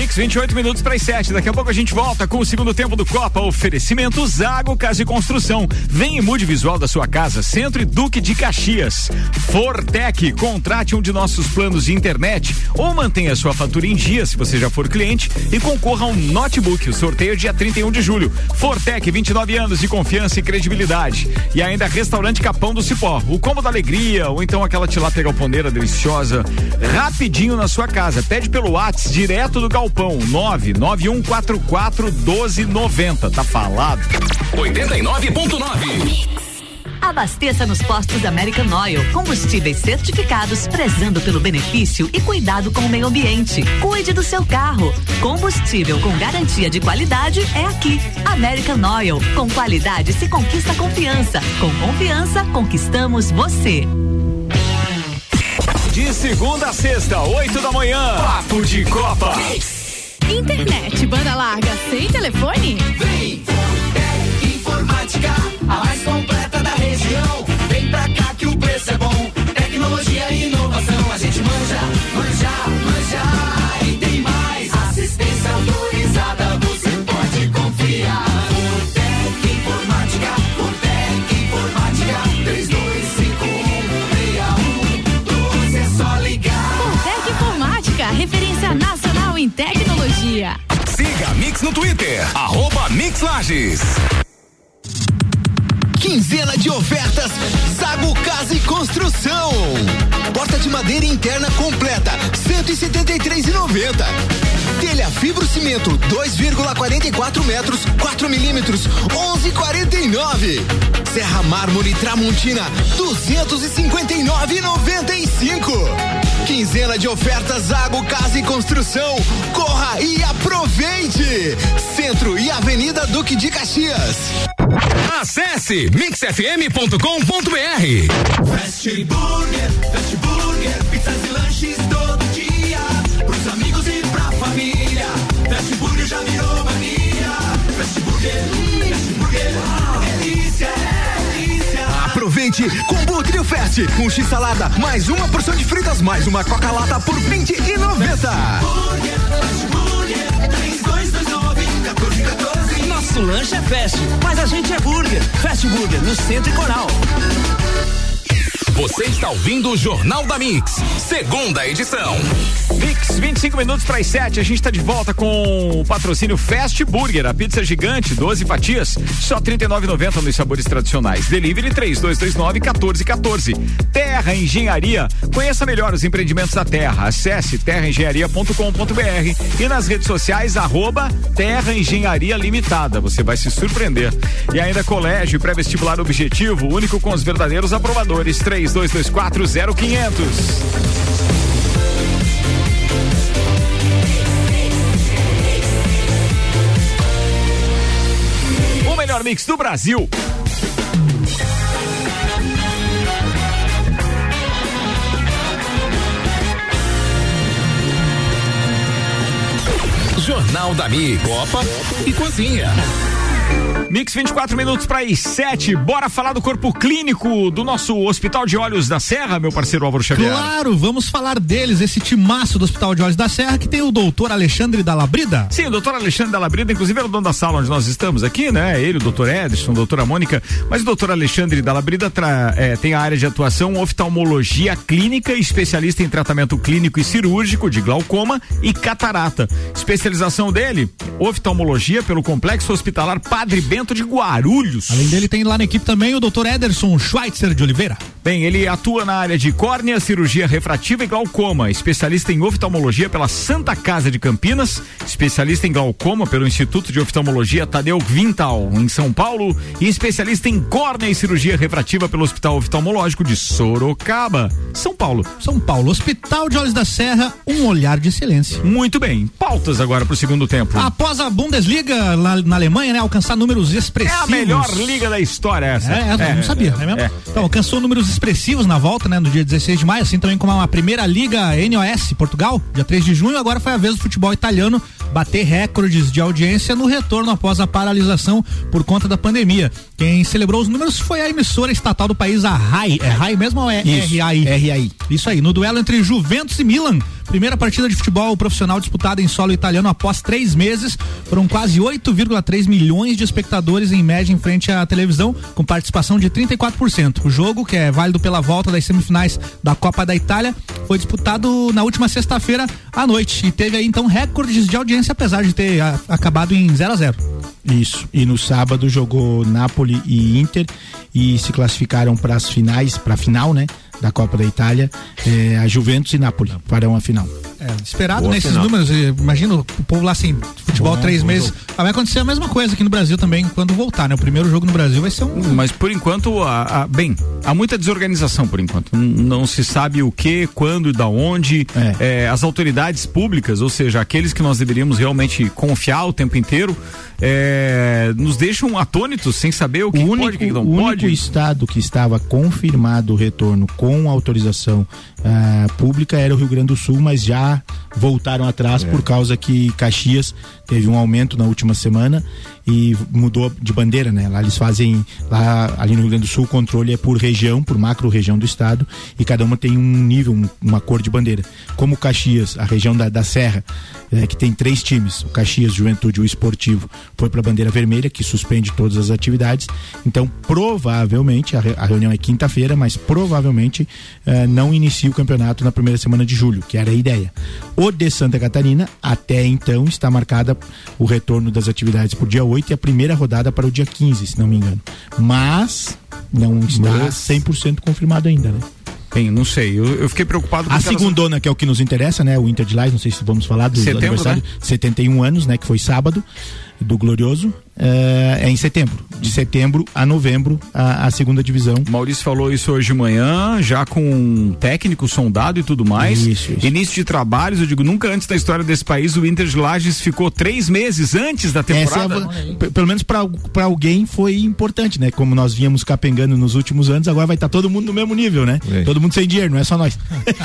Mix 28 minutos para as 7. Daqui a pouco a gente volta com o segundo tempo do Copa. Oferecimento Zago Casa e Construção. Vem e mude visual da sua casa. Centro e Duque de Caxias. Fortec. Contrate um de nossos planos de internet ou mantenha sua fatura em dia se você já for cliente e concorra a um notebook. O sorteio é dia 31 de julho. Fortec, 29 anos de confiança e credibilidade. E ainda Restaurante Capão do Cipó. O combo da alegria ou então aquela tilápia galponeira deliciosa. Rapidinho na sua casa. Pede pelo WhatsApp direto do Galpão 99144 1290. Tá falado? 89.9. Abasteça nos postos American Oil. Combustíveis certificados, prezando pelo benefício e cuidado com o meio ambiente. Cuide do seu carro. Combustível com garantia de qualidade é aqui. American Oil. Com qualidade se conquista confiança. Com confiança, conquistamos você. De segunda a sexta, 8 da manhã. Papo de Copa. Internet, banda larga, sem telefone? Vem, 173,90. Telha fibro cimento, 2,44 metros, 4 milímetros, 11,49. Serra mármore Tramontina, 259,95. Quinzena de ofertas Zago Casa e Construção. Corra e aproveite. Centro e Avenida Duque de Caxias. Acesse mixfm.com.br. Fast Burger, Aproveite combo Trio Fast, um X salada, mais uma porção de fritas, mais uma coca lata por vinte e noventa. Nosso lanche é fast, mas a gente é burger. Fast Burger, no Centro e Coral. Você está ouvindo o Jornal da Mix, segunda edição. Mix, 25 minutos para as 7. A gente está de volta com o patrocínio Fast Burger, a pizza gigante, 12 fatias, só R$ 39,90 nos sabores tradicionais. Delivery 3229-1414. Terra Engenharia. Conheça melhor os empreendimentos da Terra. Acesse terraengenharia.com.br e nas redes sociais, arroba Terra Engenharia Limitada. Você vai se surpreender. E ainda colégio pré-vestibular objetivo, único com os verdadeiros aprovadores. 3224 0500. O melhor mix do Brasil. Jornal da Mix, Copa e Cozinha. Mix 24 minutos para as 7. Bora falar do corpo clínico do nosso Hospital de Olhos da Serra, meu parceiro Álvaro Xavier. Claro, vamos falar deles, esse timaço do Hospital de Olhos da Serra que tem o doutor Alexandre da Labrida. Sim, o doutor Alexandre da Labrida, inclusive é o dono da sala onde nós estamos aqui, né? Ele, o doutor Edson, a doutora Mônica, mas o doutor Alexandre da Labrida tra, é, tem a área de atuação oftalmologia clínica, especialista em tratamento clínico e cirúrgico de glaucoma e catarata. Especialização dele, oftalmologia pelo Complexo Hospitalar Padre Bento de Guarulhos. Além dele, tem lá na equipe também o doutor Ederson Schweitzer de Oliveira. Bem, ele atua na área de córnea, cirurgia refrativa e glaucoma, especialista em oftalmologia pela Santa Casa de Campinas, especialista em glaucoma pelo Instituto de Oftalmologia Tadeu Vintal, em São Paulo, e especialista em córnea e cirurgia refrativa pelo Hospital Oftalmológico de Sorocaba, São Paulo. São Paulo, Hospital de Olhos da Serra, um olhar de excelência. Muito bem, pautas agora para o segundo tempo. Após a Bundesliga lá na Alemanha, né, alcançar números expressivos. É a melhor liga da história essa. É, é, não sabia, é, mesmo? Então, alcançou números expressivos na volta, né, no dia 16 de maio, assim também como a primeira liga NOS Portugal, dia 3 de junho, agora foi a vez do futebol italiano bater recordes de audiência no retorno após a paralisação por conta da pandemia. Quem celebrou os números foi a emissora estatal do país, a RAI. É RAI mesmo ou é Isso, RAI? RAI. Isso aí, no duelo entre Juventus e Milan. Primeira partida de futebol profissional disputada em solo italiano após três meses. Foram quase 8,3 milhões de espectadores em média em frente à televisão, com participação de 34%. O jogo, que é válido pela volta das semifinais da Copa da Itália, foi disputado na última sexta-feira à noite e teve aí então recordes de audiência, apesar de ter a, acabado em 0 a 0 Isso. E no sábado jogou Napoli e Inter e se classificaram para as finais, para a final, né? Da Copa da Itália, eh, a Juventus e Napoli farão a final. É, esperado Boa nesses final. números. e Imagina o povo lá assim, futebol Bom, três meses. Ah, vai acontecer a mesma coisa aqui no Brasil também quando voltar, né? O primeiro jogo no Brasil vai ser um. Mas por enquanto, a, a- bem, há muita desorganização por enquanto. Não se sabe o que, quando e da onde. É, as autoridades públicas, ou seja, aqueles que nós deveríamos realmente confiar o tempo inteiro, é, nos deixam atônitos sem saber o que o pode, único, o que não o único pode. estado que estava confirmado o retorno com autorização ah, pública era o Rio Grande do Sul, mas já voltaram atrás É. por causa que Caxias teve um aumento na última semana e mudou de bandeira, né? Lá eles fazem, lá ali no Rio Grande do Sul, o controle é por região, por macro região do estado e cada uma tem um nível, um- uma cor de bandeira. como Caxias, a região da, da Serra, é, que tem três times, o Caxias, Juventude e o Esportivo, foi para a bandeira vermelha, que suspende todas as atividades. Então, provavelmente, a, re, a reunião é quinta-feira, mas provavelmente é, não inicia o campeonato na primeira semana de julho, que era a ideia. O de Santa Catarina, até então, está marcada o retorno das atividades para o dia 8 e a primeira rodada para o dia 15, se não me engano. Mas não está Mas- 100% confirmado ainda, né? Bem, não sei. Eu, eu fiquei preocupado com A segundona, que é o que nos interessa, né? O Inter de Lais, não sei se vamos falar do Setembro, aniversário. né? 71 anos, né? Que foi sábado, do Glorioso. É, é em setembro. De setembro a novembro, a, a segunda divisão. Maurício falou isso hoje de manhã, já com um técnico sondado e tudo mais. Isso, isso. Início de trabalhos, eu digo, nunca antes da história desse país o Inter de Lages ficou três meses antes da é temporada. p- pelo menos para alguém foi importante, né? Como nós vínhamos capengando nos últimos anos, agora vai estar todo mundo no mesmo nível, né? É. Todo mundo sem dinheiro, não é só nós.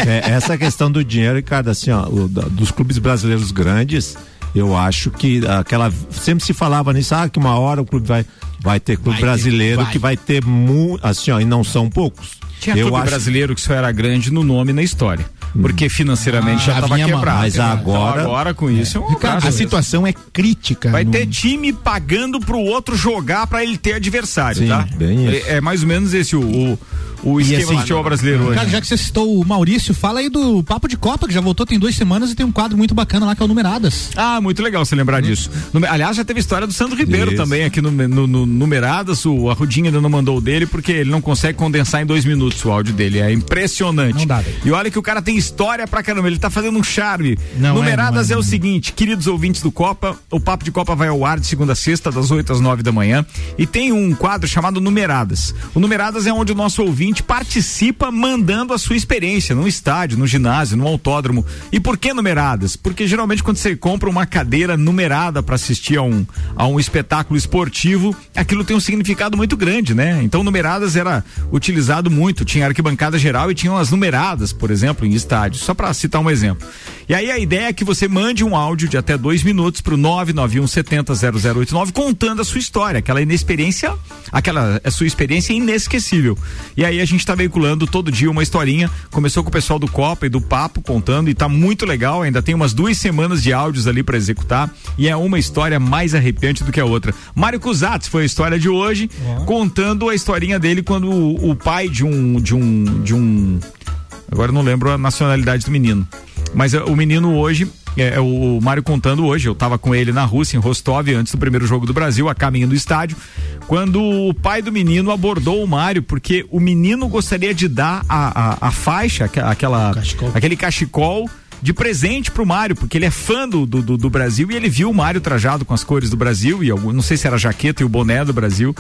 É, essa questão do dinheiro, Ricardo, assim, ó, o dos clubes brasileiros grandes, eu acho que aquela. Sempre se falava nisso, ah, que uma hora o clube vai, vai ter clube Vai ter, brasileiro vai. que vai ter mu, assim, ó, e não são poucos. Tinha eu clube acho brasileiro que só era grande no nome e na história. Porque financeiramente Ah, já estava quebrado. Mas agora- Então agora com isso é um Ricardo, a mesmo. situação é crítica. Vai no- ter time pagando pro outro jogar pra ele ter adversário, Sim, tá? bem isso. É, é mais ou menos esse o, o, o esquema assim, do futebol brasileiro hoje. Cara, já que você citou o Maurício, fala aí do Papo de Copa, que já voltou tem duas semanas e tem um quadro muito bacana lá que é o Numeradas. Ah, muito legal você lembrar disso. Nume- Aliás, já teve história do Sandro Ribeiro Isso. também aqui no, no, no Numeradas. O Arrudinho ainda não mandou o dele porque ele não consegue condensar em dois minutos o áudio dele. É impressionante. Não dá, velho. E olha que o cara tem história pra caramba. Ele tá fazendo um charme. Não é, Numeradas não é, é, o é. seguinte, queridos ouvintes do Copa, o Papo de Copa vai ao ar de segunda a sexta, das 8 às 9 da manhã. E tem um quadro chamado Numeradas. O Numeradas é onde o nosso ouvinte participa mandando a sua experiência no estádio, no ginásio, no autódromo. E por que numeradas? Porque geralmente quando você compra uma cadeira numerada para assistir a um, a um espetáculo esportivo, aquilo tem um significado muito grande, né? Então numeradas era utilizado muito, tinha arquibancada geral e tinham as numeradas, por exemplo, em só para citar um exemplo. E aí a ideia é que você mande um áudio de até dois minutos pro 991 70 0089 contando a sua história, aquela inexperiência, aquela a sua experiência inesquecível. E aí a gente tá veiculando todo dia uma historinha. Começou com o pessoal do Copa e do Papo contando e tá muito legal. Ainda tem umas duas semanas de áudios ali para executar e é uma história mais arrepiante do que a outra. Mário Cusatz foi a história de hoje, contando a historinha dele quando o, o pai de um de um de um Agora não lembro a nacionalidade do menino. Mas é, o menino hoje, é, é o Mário contando hoje, eu tava com ele na Rússia, em Rostov, antes do primeiro jogo do Brasil, a caminho do estádio, quando o pai do menino abordou o Mário, porque o menino gostaria de dar a, a, a faixa, aquela, Cachecol. aquele cachecol de presente pro Mário, porque ele é fã do, do, do- Brasil e ele viu o Mário trajado com as cores do Brasil e algum, não sei se era a jaqueta e o boné do Brasil.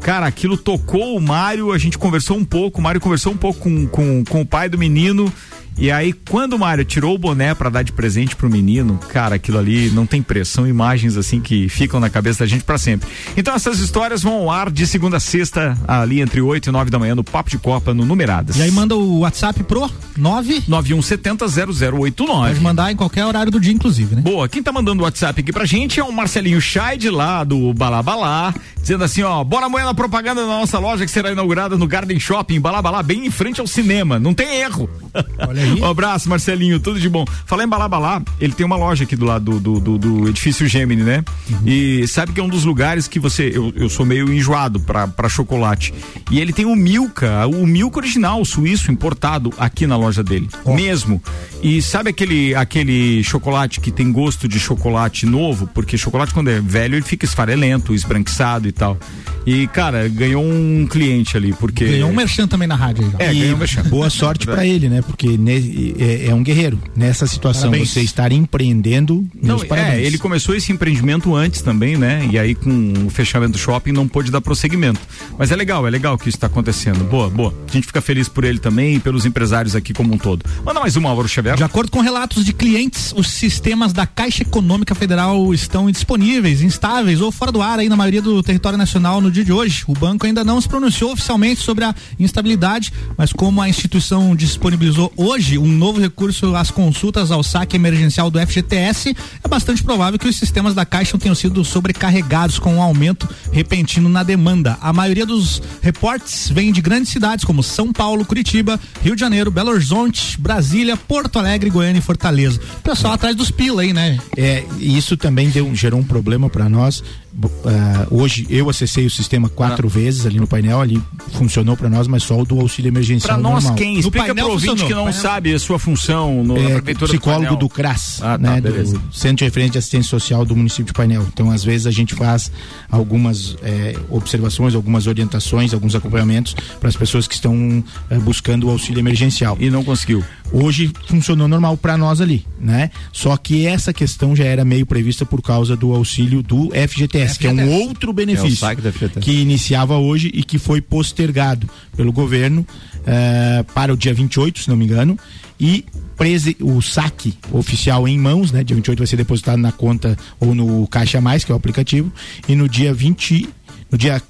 Cara, aquilo tocou o Mário, a gente conversou um pouco, o Mário conversou um pouco com, com, com o pai do menino. E aí, quando o Mário tirou o boné pra dar de presente pro menino, cara, aquilo ali não tem preço. São imagens assim que ficam na cabeça da gente pra sempre. Então, essas histórias vão ao ar de segunda a sexta, ali entre 8 e 9 da manhã, no Papo de Copa, no Numeradas. E aí manda o WhatsApp pro 9. 9170 0089. Pode mandar em qualquer horário do dia, inclusive, né? Boa, quem tá mandando o WhatsApp aqui pra gente é o Marcelinho Scheid lá do Balabalá, dizendo assim, ó, bora amanhã na propaganda da nossa loja que será inaugurada no Garden Shopping, Balabalá, bem em frente ao cinema, não tem erro. Olha aí. um abraço, Marcelinho, tudo de bom. Falar em Balabalá, ele tem uma loja aqui do lado do, do, do edifício Gemini, né? E sabe que é um dos lugares que você, eu, eu sou meio enjoado pra, pra chocolate. E ele tem o Milka, o Milka original, suíço, importado aqui na loja dele, mesmo. E sabe aquele, aquele chocolate que tem gosto de chocolate novo? Porque chocolate quando é velho ele fica esfarelento, esbranquiçado e tal. E, cara, ganhou um cliente ali, porque... Ganhou um merchan também na rádio aí. É, E ganhou um merchan. boa sorte pra ele, né? Porque ne- é, é um guerreiro. Nessa situação, Parabéns. você estar empreendendo, Não, meus parabéns. é, ele começou esse empreendimento antes também, né? E aí com o fechamento do shopping não pôde dar prosseguimento. Mas é legal, é legal que isso está acontecendo. Boa, boa. A gente fica feliz por ele também e pelos empresários aqui como um todo. Manda mais uma, Álvaro Xavier. De acordo com relatos de clientes, os sistemas da Caixa Econômica Federal estão indisponíveis, instáveis ou fora do ar aí na maioria do território território nacional no dia de hoje. O banco ainda não se pronunciou oficialmente sobre a instabilidade, mas como a instituição disponibilizou hoje um novo recurso às consultas ao saque emergencial do FGTS, é bastante provável que os sistemas da Caixa tenham sido sobrecarregados com um aumento repentino na demanda. A maioria dos reportes vem de grandes cidades como São Paulo, Curitiba, Rio de Janeiro, Belo Horizonte, Brasília, Porto Alegre, Goiânia e Fortaleza. O pessoal atrás dos pila aí, né? É, isso também deu, gerou um problema para nós. Uh, hoje eu acessei o sistema quatro ah. vezes ali no painel, ali funcionou para nós, mas só o do auxílio emergencial Para nós normal. quem? Explica para o ouvinte que não sabe a sua função no, é, na prefeitura psicólogo do, do CRAS, ah, né, tá, do Centro de Referência de Assistência Social do município de Painel. Então, às vezes a gente faz algumas é, observações, algumas orientações, alguns acompanhamentos para as pessoas que estão é, buscando o auxílio emergencial. E não conseguiu. Hoje funcionou normal para nós ali, né? Só que essa questão já era meio prevista por causa do auxílio do FGTS, FGTS. que é um outro benefício é que iniciava hoje e que foi postergado pelo governo uh, para o dia 28, se não me engano, e prese, o saque oficial em mãos, né? Dia 28 vai ser depositado na conta ou no Caixa Mais, que é o aplicativo, e no dia 20, no dia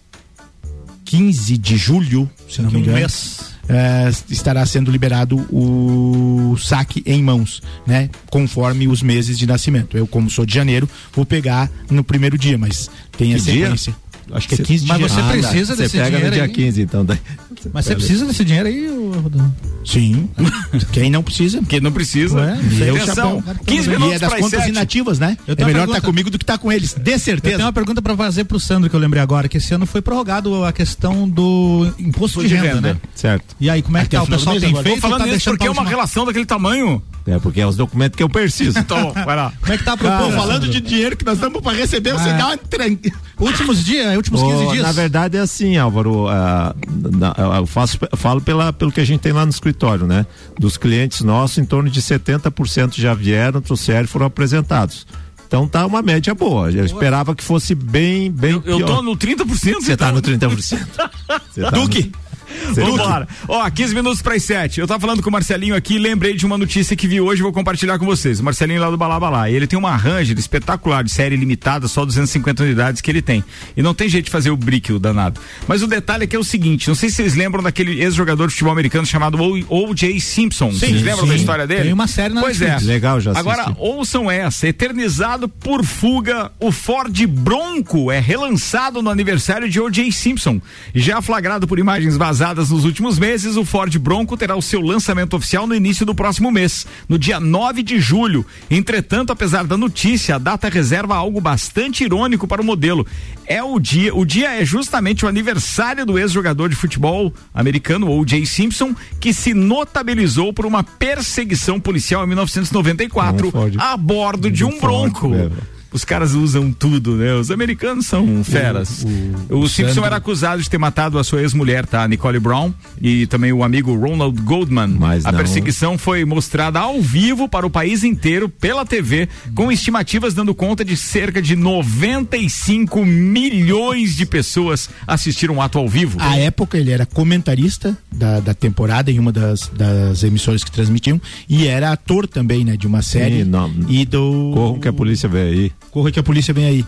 15 de julho, se não me engano. Um mês uh, estará sendo liberado o saque em mãos, né? Conforme os meses de nascimento. Eu, como sou de janeiro, vou pegar no primeiro dia, mas tem a sequência. Dia? Acho que é 15 Mas dias. você ah, precisa desse dinheiro. Você pega no dia aí. 15, então. Daí. Mas você precisa desse dinheiro aí, Rodolfo? Sim. Quem não precisa? Quem não precisa. Ué, eu Atenção. 15 minutos e é das contas 7. inativas, né? é melhor estar tá comigo do que estar tá com eles. De certeza. Eu tenho uma pergunta para fazer pro Sandro que eu lembrei agora, que esse ano foi prorrogado a questão do imposto de, de renda, renda, né? Certo. E aí, como é que tá? O pessoal tem feito? Tô falando tá isso porque é uma relação daquele tamanho. É, porque é os documentos que eu preciso. então, vai lá. Como é que tá a falando de dinheiro que nós estamos para receber, você ah. dá uma Últimos dias, últimos 15 dias. Na verdade é assim, Álvaro, uh, eu faço, falo pela, pelo que a gente tem lá no escritório, né? Dos clientes nossos, em torno de 70% já vieram, trouxeram e foram apresentados. Então tá uma média boa. Eu esperava que fosse bem, bem. Eu, eu tô no 30%. Você tá no 30%. Você tá Duque! No... Vambora. Ó, 15 minutos para as 7. Eu tava falando com o Marcelinho aqui lembrei de uma notícia que vi hoje vou compartilhar com vocês. O Marcelinho lá do Balabalá. Ele tem uma Ranger espetacular de série limitada, só 250 unidades que ele tem. E não tem jeito de fazer o brick, o danado. Mas o detalhe é que é o seguinte: não sei se vocês lembram daquele ex-jogador de futebol americano chamado O.J. Simpson. Sim, vocês lembram sim. da história dele? Tem uma série na Pois é. Legal, já assisti. Agora, ouçam essa: eternizado por fuga, o Ford Bronco é relançado no aniversário de O.J. Simpson. Já flagrado por imagens vazadas nos últimos meses, o Ford Bronco terá o seu lançamento oficial no início do próximo mês, no dia 9 de julho. Entretanto, apesar da notícia, a data reserva algo bastante irônico para o modelo. É o dia, o dia é justamente o aniversário do ex-jogador de futebol americano, O.J. Simpson, que se notabilizou por uma perseguição policial em 1994 a bordo de um Bronco. Os caras usam tudo, né? Os americanos são feras. O, o, o Simpson Sandro... era acusado de ter matado a sua ex-mulher, tá? Nicole Brown e também o amigo Ronald Goldman. Mas a não... perseguição foi mostrada ao vivo para o país inteiro pela TV, com estimativas dando conta de cerca de 95 milhões de pessoas assistiram o ato ao vivo. À época ele era comentarista da, da temporada em uma das, das emissoras que transmitiam e era ator também, né? De uma série. Sim, não, e do. Corram que a polícia veio aí corra que a polícia vem aí.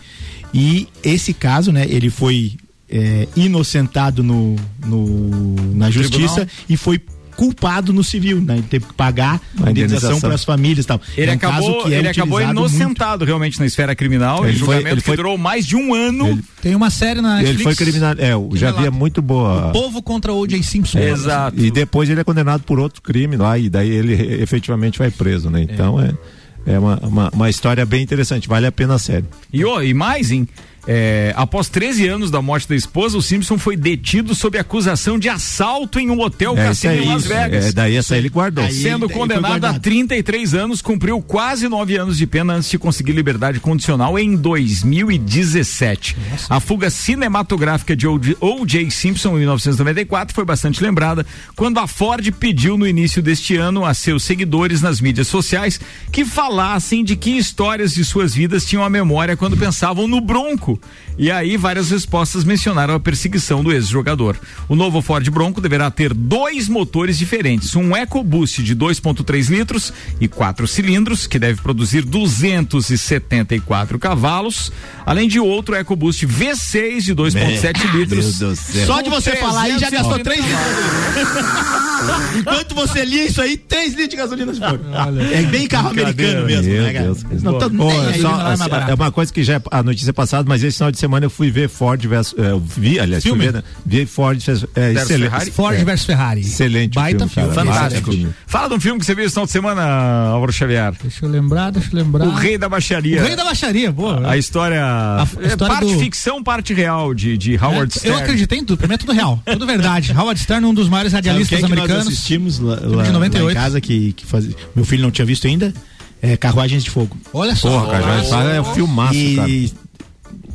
E esse caso, né, ele foi é, inocentado no, no na justiça Tribunal. e foi culpado no civil, né? Ele teve que pagar a indenização para as famílias e tal. Ele é um acabou, é ele acabou inocentado muito. realmente na esfera criminal. Ele, foi, ele foi, durou mais de um ano. Ele, Tem uma série na Netflix. Ele foi criminal, é, já havia muito boa. O povo contra o O.J. Simpson. Exato. E depois ele é condenado por outro crime lá e daí ele efetivamente vai preso, né? Então é, é, é uma, uma, uma história bem interessante, vale a pena a série. E, oh, e mais, hein? É, após 13 anos da morte da esposa, o Simpson foi detido sob acusação de assalto em um hotel é, cassino em Las Vegas. É, daí essa ele guardou. Aí, Sendo condenado a 33 anos, cumpriu quase nove anos de pena antes de conseguir liberdade condicional em 2017. Nossa. A fuga cinematográfica de O.J. Simpson em 1994 foi bastante lembrada quando a Ford pediu no início deste ano a seus seguidores nas mídias sociais que falassem de que histórias de suas vidas tinham a memória quando pensavam no Bronco Bronco. E aí várias respostas mencionaram a perseguição do ex-jogador. O novo Ford Bronco deverá ter dois motores diferentes, um EcoBoost de 2.3 litros e quatro cilindros, que deve produzir 274 cavalos, além de outro EcoBoost V6 de 2.7 litros. Só de você falar aí já gastou 3 Enquanto você lia isso aí, 3 litros de gasolina se for. É bem carro americano mesmo, né, cara? Deus. Não tô só- é assim, é uma coisa que já é a notícia passada, mas esse final de semana eu fui ver Ford versus. é, eu vi, aliás, Filme? fui ver, né? vi Ford versus, é, Versus excelente. Ferrari? Ford É, versus Ferrari. Excelente Baita filme, filme. Fantástico. Filme. Fala de um filme que você viu esse final de semana, Álvaro Xavier. Deixa eu lembrar, deixa eu lembrar. O Rei da Baixaria. O Rei da Baixaria, boa. A história. é história parte do- ficção, parte real de, de Howard É, Stern. Eu acreditei em tudo, pra mim é tudo real, tudo verdade. Howard Stern, um dos maiores Sabe o que radialistas é que nós americanos. assistimos lá, lá- de lá 98. em casa que, que faz... meu filho não tinha visto ainda? É Carruagens de Fogo. Olha só. Porra, cara, já fala, é um filmaço, cara.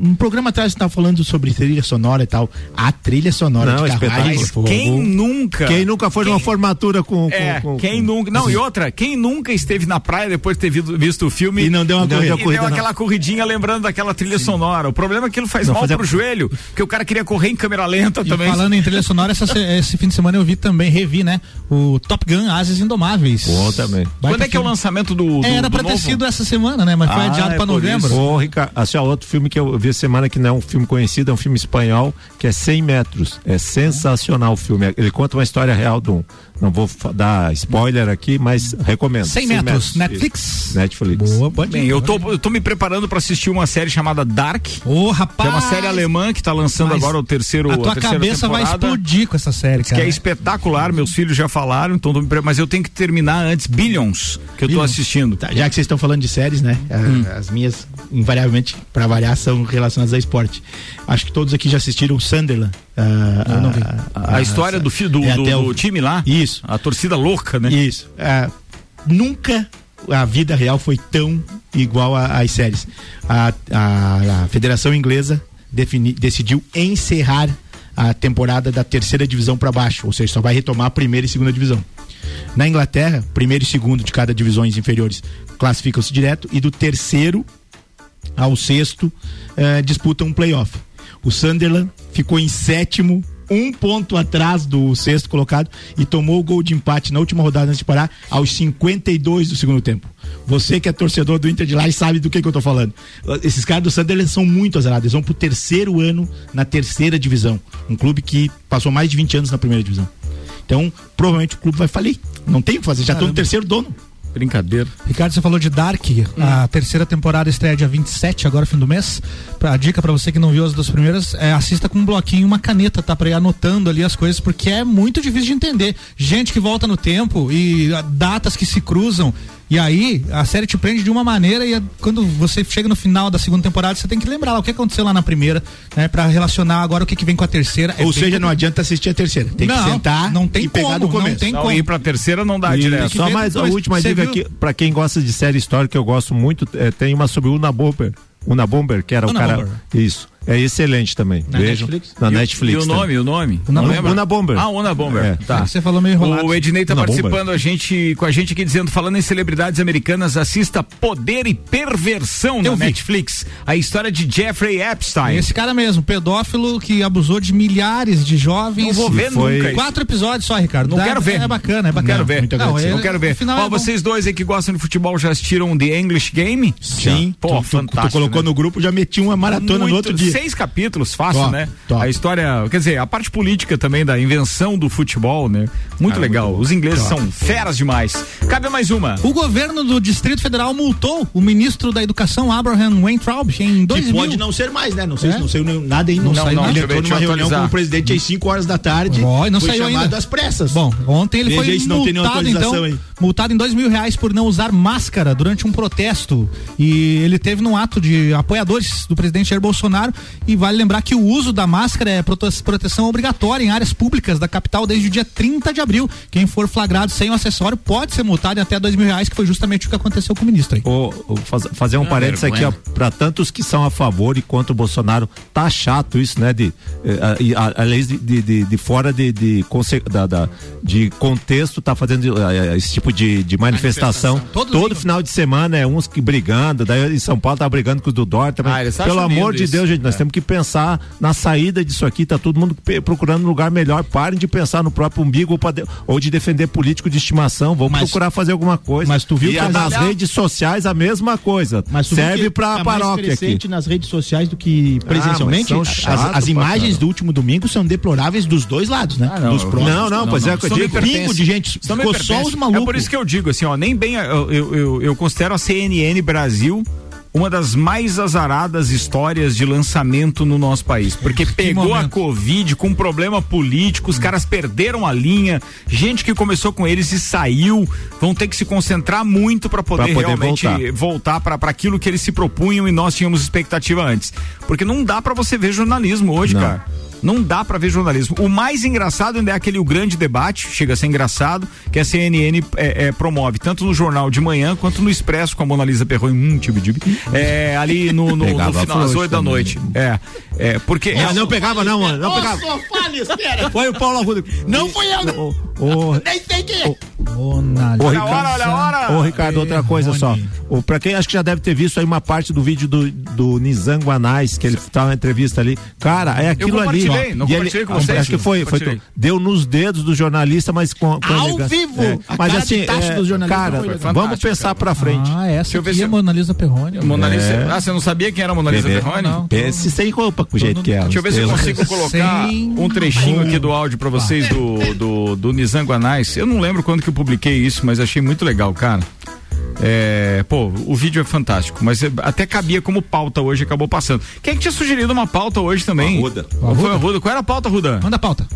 um programa atrás você tava falando sobre trilha sonora e tal. A trilha sonora Não, de. Fogo. Quem nunca. Quem nunca foi numa formatura com. com- É, com- quem com- nunca. Não, e outra, quem nunca esteve na praia depois de ter visto, visto o filme E não deu uma e corrida. deu corrida, não. aquela corridinha lembrando daquela trilha sonora. O problema é que aquilo faz Não, mal fazia- pro joelho, porque o cara queria correr em câmera lenta E também. falando em trilha sonora, essa se- esse fim de semana eu vi também, revi, né? O Top Gun Asas Indomáveis. Bom também. Quando Baita é que é o filme. lançamento do. do Era do pra ter novo? sido essa semana, né? Mas foi Ah, adiado é pra novembro. Ô, Ricardo, assim, ó, outro filme que eu vi essa semana que não é um filme conhecido, é um filme espanhol, que é 100 metros. É sensacional o filme. Ele conta uma história real de um. Não vou dar spoiler aqui, mas recomendo. 100 metros, Isso. Netflix. Netflix. Boa, pode Bem, eu tô, eu tô me preparando pra assistir uma série chamada Dark. Ô, Que rapaz. é uma série alemã que tá lançando Mas agora o terceiro. A tua terceira cabeça vai temporada. explodir com essa série, Que cara. é espetacular, meus filhos já falaram, então tô me pre- mas eu tenho que terminar antes Billions, que eu tô Billions. assistindo. Tá, já que vocês estão falando de séries, né? a- Hum. As minhas, invariavelmente, pra variar, são relacionadas a esporte. Acho que todos aqui já assistiram Sunderland. Não vi. A, a história do, do, é do- do time lá, Isso. a torcida louca, né? Isso. Ah, nunca a vida real foi tão igual a- às séries. A, a- a Federação Inglesa defini- decidiu encerrar a temporada da terceira divisão para baixo, ou seja, só vai retomar a primeira e segunda divisão. Na Inglaterra, primeiro e segundo de cada divisões inferiores classificam-se direto e do terceiro ao sexto eh, disputam um playoff. O Sunderland ficou em sétimo, um ponto atrás do sexto colocado e tomou o gol de empate na última rodada antes de parar aos 52 do segundo tempo. Você que é torcedor do Inter de lá e sabe do que, que eu tô falando. Esses caras do Sunderland são muito azarados. Eles vão pro terceiro ano na terceira divisão. Um clube que passou mais de 20 anos na primeira divisão. Então, provavelmente o clube vai falir. Não tem o que fazer, já estão no terceiro dono. Brincadeira. Ricardo, você falou de Dark, a terceira temporada estreia dia 27, agora fim do mês. Pra, a dica pra você que não viu as duas primeiras, é assista com um bloquinho e uma caneta, tá? Pra ir anotando ali as coisas, porque é muito difícil de entender. Gente que volta no tempo e ah, datas que se cruzam. E aí, a série te prende de uma maneira e quando você chega no final da segunda temporada, você tem que lembrar lá o que aconteceu lá na primeira, né? Pra relacionar agora o que, que vem com a terceira. É Ou bem seja, não adianta assistir a terceira. Tem que Não, sentar não tem e pegar como, do não começo. tem Não, como. ir pra terceira não dá E direto. só mais a última Você dica aqui, pra quem gosta de série histórica, eu gosto muito, é, tem uma sobre Una Bomber. Una Bomber, que era o Una cara. Bomber. Isso. É excelente também. Na. Netflix? Na E o- Netflix. E o também. nome, o nome? Una Não Bomber. Una Bomber. Ah, Una Bomber. É. Tá. Você falou meio enrolado. O Ednei tá Una participando Bomber. a gente, com a gente aqui dizendo, falando em celebridades americanas, assista Poder e Perversão na vi. Netflix. A história de Jeffrey Epstein. Esse cara mesmo, pedófilo que abusou de milhares de jovens. Não vou ver foi- nunca. Quatro episódios só, Ricardo. Não Dá- quero ver. É bacana, é Não bacana. quero ver. Muito Não, agradecido. eu quero ver. Ó, é bom. vocês dois aí que gostam de futebol já assistiram The English Game? Sim, Pô, tu, tu- fantástico. tu colocou né? no grupo, já meti uma maratona Muito- no outro dia. Seis capítulos, fácil, Top, né? top. A história, quer dizer, a parte política também da invenção do futebol, né? Muito Ah, legal. muito. Os ingleses Top. são feras demais. Cabe mais uma. O governo do Distrito Federal multou o ministro da Educação, Abraham Weintraub, em 2000. Que pode não ser mais, né? Não sei É? se não saiu nenhum- nada ainda. Não Não, saiu não. Ele entrou numa reunião atualizar. com o presidente às 5 horas da tarde. E não foi saiu chamado ainda. às pressas. Bom, ontem ele Veja foi aí se não tem nenhuma multado, então, aí. multado em dois mil reais por não usar máscara durante um protesto. E ele teve num ato de apoiadores do presidente Jair Bolsonaro E vale lembrar que o uso da máscara é prote- proteção obrigatória em áreas públicas da capital desde o dia 30 de abril. Quem for flagrado sem o acessório pode ser multado em até dois mil reais, que foi justamente o que aconteceu com o ministro aí. Ô, ô, faz- fazer um Ah, parênteses aqui, para tantos que são a favor e contra o Bolsonaro, tá chato isso, né? De, eh, a- e a- aliás, de, de, de, de fora de, de, da, da- de contexto, tá fazendo eh, esse tipo de, de manifestação. Todo, final de semana é uns que brigando, daí em São Paulo tá brigando com os do Dória também. Ah, Pelo amor de isso. Deus, gente, nós É. temos que pensar na saída disso aqui, tá todo mundo procurando um lugar melhor. Parem de pensar no próprio umbigo ou, de- ou de defender político de estimação. Vamos procurar fazer alguma coisa. mas tu viu e que a- as- nas redes sociais a mesma coisa. Mas tu viu Serve que pra tá paróquia mais aqui. crescente nas redes sociais do que presencialmente. Ah, mas as, chato as pra imagens do último domingo são deploráveis dos dois lados, né? não, dos próximos. Não, não, pois é o que eu não digo. Pingo de gente, não ficou só os malucos. É por isso que eu digo assim, ó, nem bem eu, eu, eu, eu considero a CNN Brasil uma das mais azaradas histórias de lançamento no nosso país, porque pegou a Covid com um problema político, os caras perderam a linha, gente que começou com eles e saiu, vão ter que se concentrar muito para poder, poder realmente voltar. voltar para aquilo que eles se propunham e nós tínhamos expectativa antes. Porque não dá para você ver jornalismo hoje, Não. cara. Não dá pra ver jornalismo. O mais engraçado ainda é aquele o grande debate, chega a ser engraçado, que a CNN é, é, promove, tanto no Jornal de Manhã quanto no Expresso com a Mona Lisa Perrone, hum, tibi, tibi, é, ali no, no, no final, às oito da noite. É, é porque. Não, não pegava não, mano. Não pegava. Foi o Paulo Arruda. Não foi eu. Nem sei quem é. Ô, Olha a hora, olha a hora. Ô, Ricardo, outra coisa só. O, pra quem acho que já deve ter visto aí uma parte do vídeo do, do Nizam Guanais, que ele tá na entrevista ali. Cara, é aquilo ali. compartilhei, não E compartilhei com vocês? Acho que foi, foi deu nos dedos do jornalista, mas com, com Ao vivo! É, A Mas cara assim, é, cara, vamos pensar pra frente. Ah, essa eu ver aqui se é eu- Mona Lisa Perrone. Mona Lisa. É. Ah, você não sabia quem era a Mona Lisa Bebê. Perrone? Não. Pense sem roupa, com o jeito que é. Deixa eu ver se eu consigo colocar um trechinho aqui do áudio pra vocês do, do, Nizam Guanais. Eu não lembro quando que eu publiquei isso, mas achei muito legal, cara. É, pô, o vídeo é fantástico, mas é- até cabia como pauta hoje, acabou passando. Quem é que tinha sugerido uma pauta hoje também? Arruda. Qual foi a Ruda? Qual era a pauta, Ruda? Manda a pauta.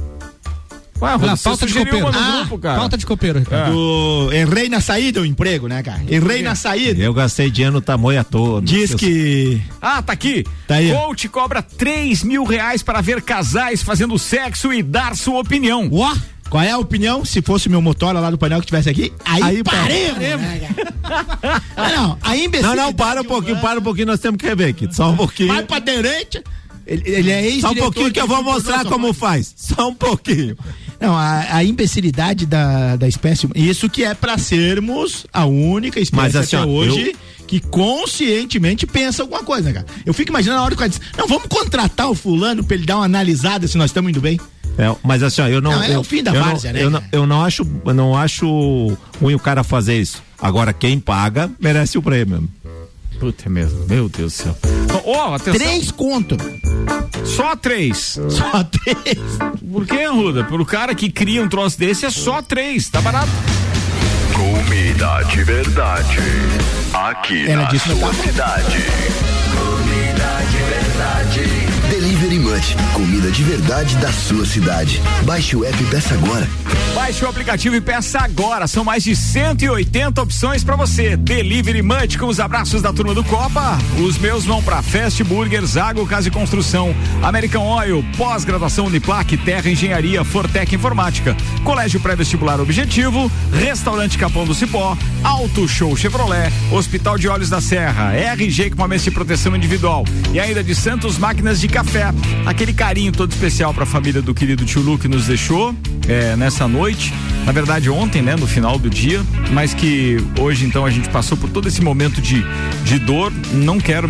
Qual é a Ruda? Ah, Você pauta de copeiro. uma no Ah, grupo, cara. Pauta de copeiro, Ricardo. É. Do Errei na saída o emprego, né, cara? Errei na saída. Eu gastei dinheiro no tamanho à toa. Diz que. Ah, tá aqui. Tá aí. Coach cobra 3 mil reais para ver casais fazendo sexo e dar sua opinião. Ó, qual é a opinião? Se fosse meu motora lá do painel que tivesse aqui, aí, Aí paremos. cara? ah, não, a Não, imbecilidade não, para um pouquinho, para um pouquinho, nós temos que rever aqui. Só um pouquinho. Vai pra direita. Ele, ele é ex Só um pouquinho que eu vou mostrar como faz. Só um pouquinho. Não, a, a imbecilidade da, da espécie. Isso que é pra sermos a única espécie Mas assim, até ó, hoje que conscientemente pensa alguma coisa, né, cara? Eu fico imaginando a hora que ela diz: Não, vamos contratar o fulano pra ele dar uma analisada se nós estamos indo bem. É, mas assim, ó, eu não. Não, é eu, o fim da eu várzea, não, né, Eu não, cara? eu não acho, eu não acho ruim o cara fazer isso. Agora, quem paga merece o prêmio. Puta é mesmo, meu Deus do céu. Ó, atenção. Três conto. Só três. Só três. Por que, Ruda? Pro cara que cria um troço desse é só três, tá barato. Comida de verdade. Aqui Ela na disse que não sua tá cidade. Comida de verdade da sua cidade. Baixe o app e peça agora. Baixe o aplicativo e peça agora. São mais de 180 opções pra você. Delivery Munch com os abraços da turma do Copa. Os meus vão pra Fast Burger, Zago Casa e Construção, American Oil, pós-graduação Uniplac, Terra Engenharia, Fortec Informática, Colégio Pré-Vestibular Objetivo, Restaurante Capão do Cipó, Auto Show Chevrolet, Hospital de Olhos da Serra, RG Equipamentos de Proteção Individual e ainda de Santos Máquinas de Café. Aquele carinho todo especial pra família do querido tio Lu que nos deixou é, nessa noite. Na verdade, ontem, né, no final do dia, mas que hoje então a gente passou por todo esse momento de, de dor. Não quero,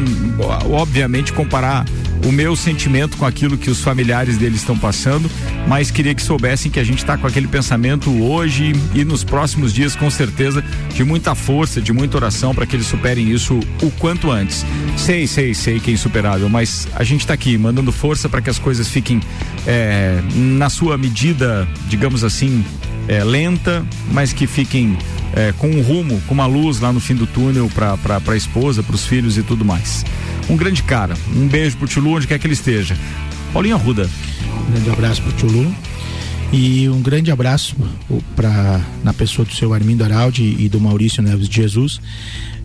obviamente, comparar o meu sentimento com aquilo que os familiares deles estão passando, mas queria que soubessem que a gente está com aquele pensamento hoje e nos próximos dias, com certeza, de muita força, de muita oração para que eles superem isso o quanto antes. Sei, sei, sei que é insuperável, mas a gente está aqui mandando força para que as coisas fiquem é, na sua medida, digamos assim, é, lenta, mas que fiquem é, com um rumo, com uma luz lá no fim do túnel para a esposa, para os filhos e tudo mais. Um grande cara, um beijo pro Tio Lu, onde quer que ele esteja. Paulinho Arruda. Um grande abraço pro Tchulu. E um grande abraço para na pessoa do seu Armindo Araldi e do Maurício Neves de Jesus.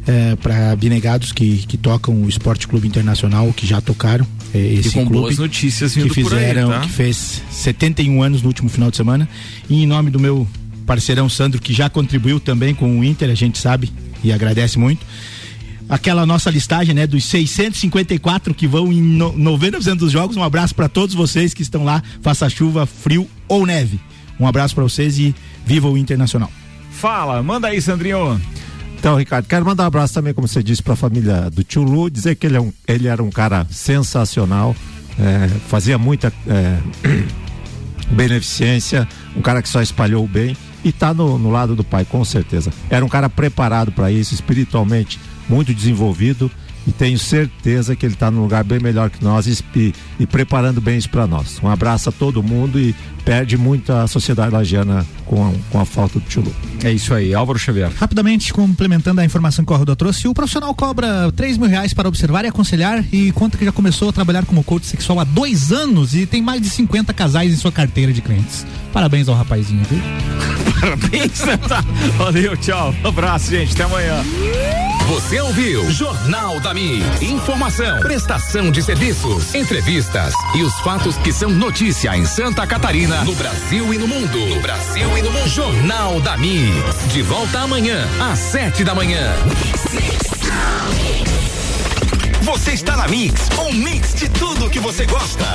é, para abnegados que, que tocam o Esporte Clube Internacional, que já tocaram. É, esse e com clube boas notícias que fizeram, aí, tá? que fez 71 anos no último final de semana. E em nome do meu parceirão Sandro, que já contribuiu também com o Inter, a gente sabe e agradece muito. Aquela nossa listagem, né, dos 654 que vão em no, 90% dos jogos. Um abraço para todos vocês que estão lá, faça chuva, frio ou neve. Um abraço para vocês e viva o Internacional. Fala, manda aí, Sandrinho. Então, Ricardo, quero mandar um abraço também, como você disse, para a família do Tio Lu, dizer que ele, é um, ele era um cara sensacional, é, fazia muita é, beneficência, um cara que só espalhou o bem e está no, no lado do pai, com certeza. Era um cara preparado para isso, espiritualmente muito desenvolvido e tenho certeza que ele está num lugar bem melhor que nós e, e preparando bem isso para nós. Um abraço a todo mundo e perde muito a sociedade lagiana com a, com a falta do Tchulu. É isso aí, Álvaro Xavier. Rapidamente, complementando a informação que o Arruda trouxe, o profissional cobra 3 mil reais para observar e aconselhar e conta que já começou a trabalhar como coach sexual há dois anos e tem mais de 50 casais em sua carteira de clientes. Parabéns ao rapazinho, viu? Parabéns, tá. Valeu, tchau. Um abraço, gente. Até amanhã. Você ouviu Jornal da Mi. Informação, prestação de serviços, entrevistas e os fatos que são notícia em Santa Catarina, no Brasil e no mundo. No Brasil e no mundo. Jornal da Mi. De volta amanhã, às sete da manhã. Você está na Mix, um mix de tudo que você gosta.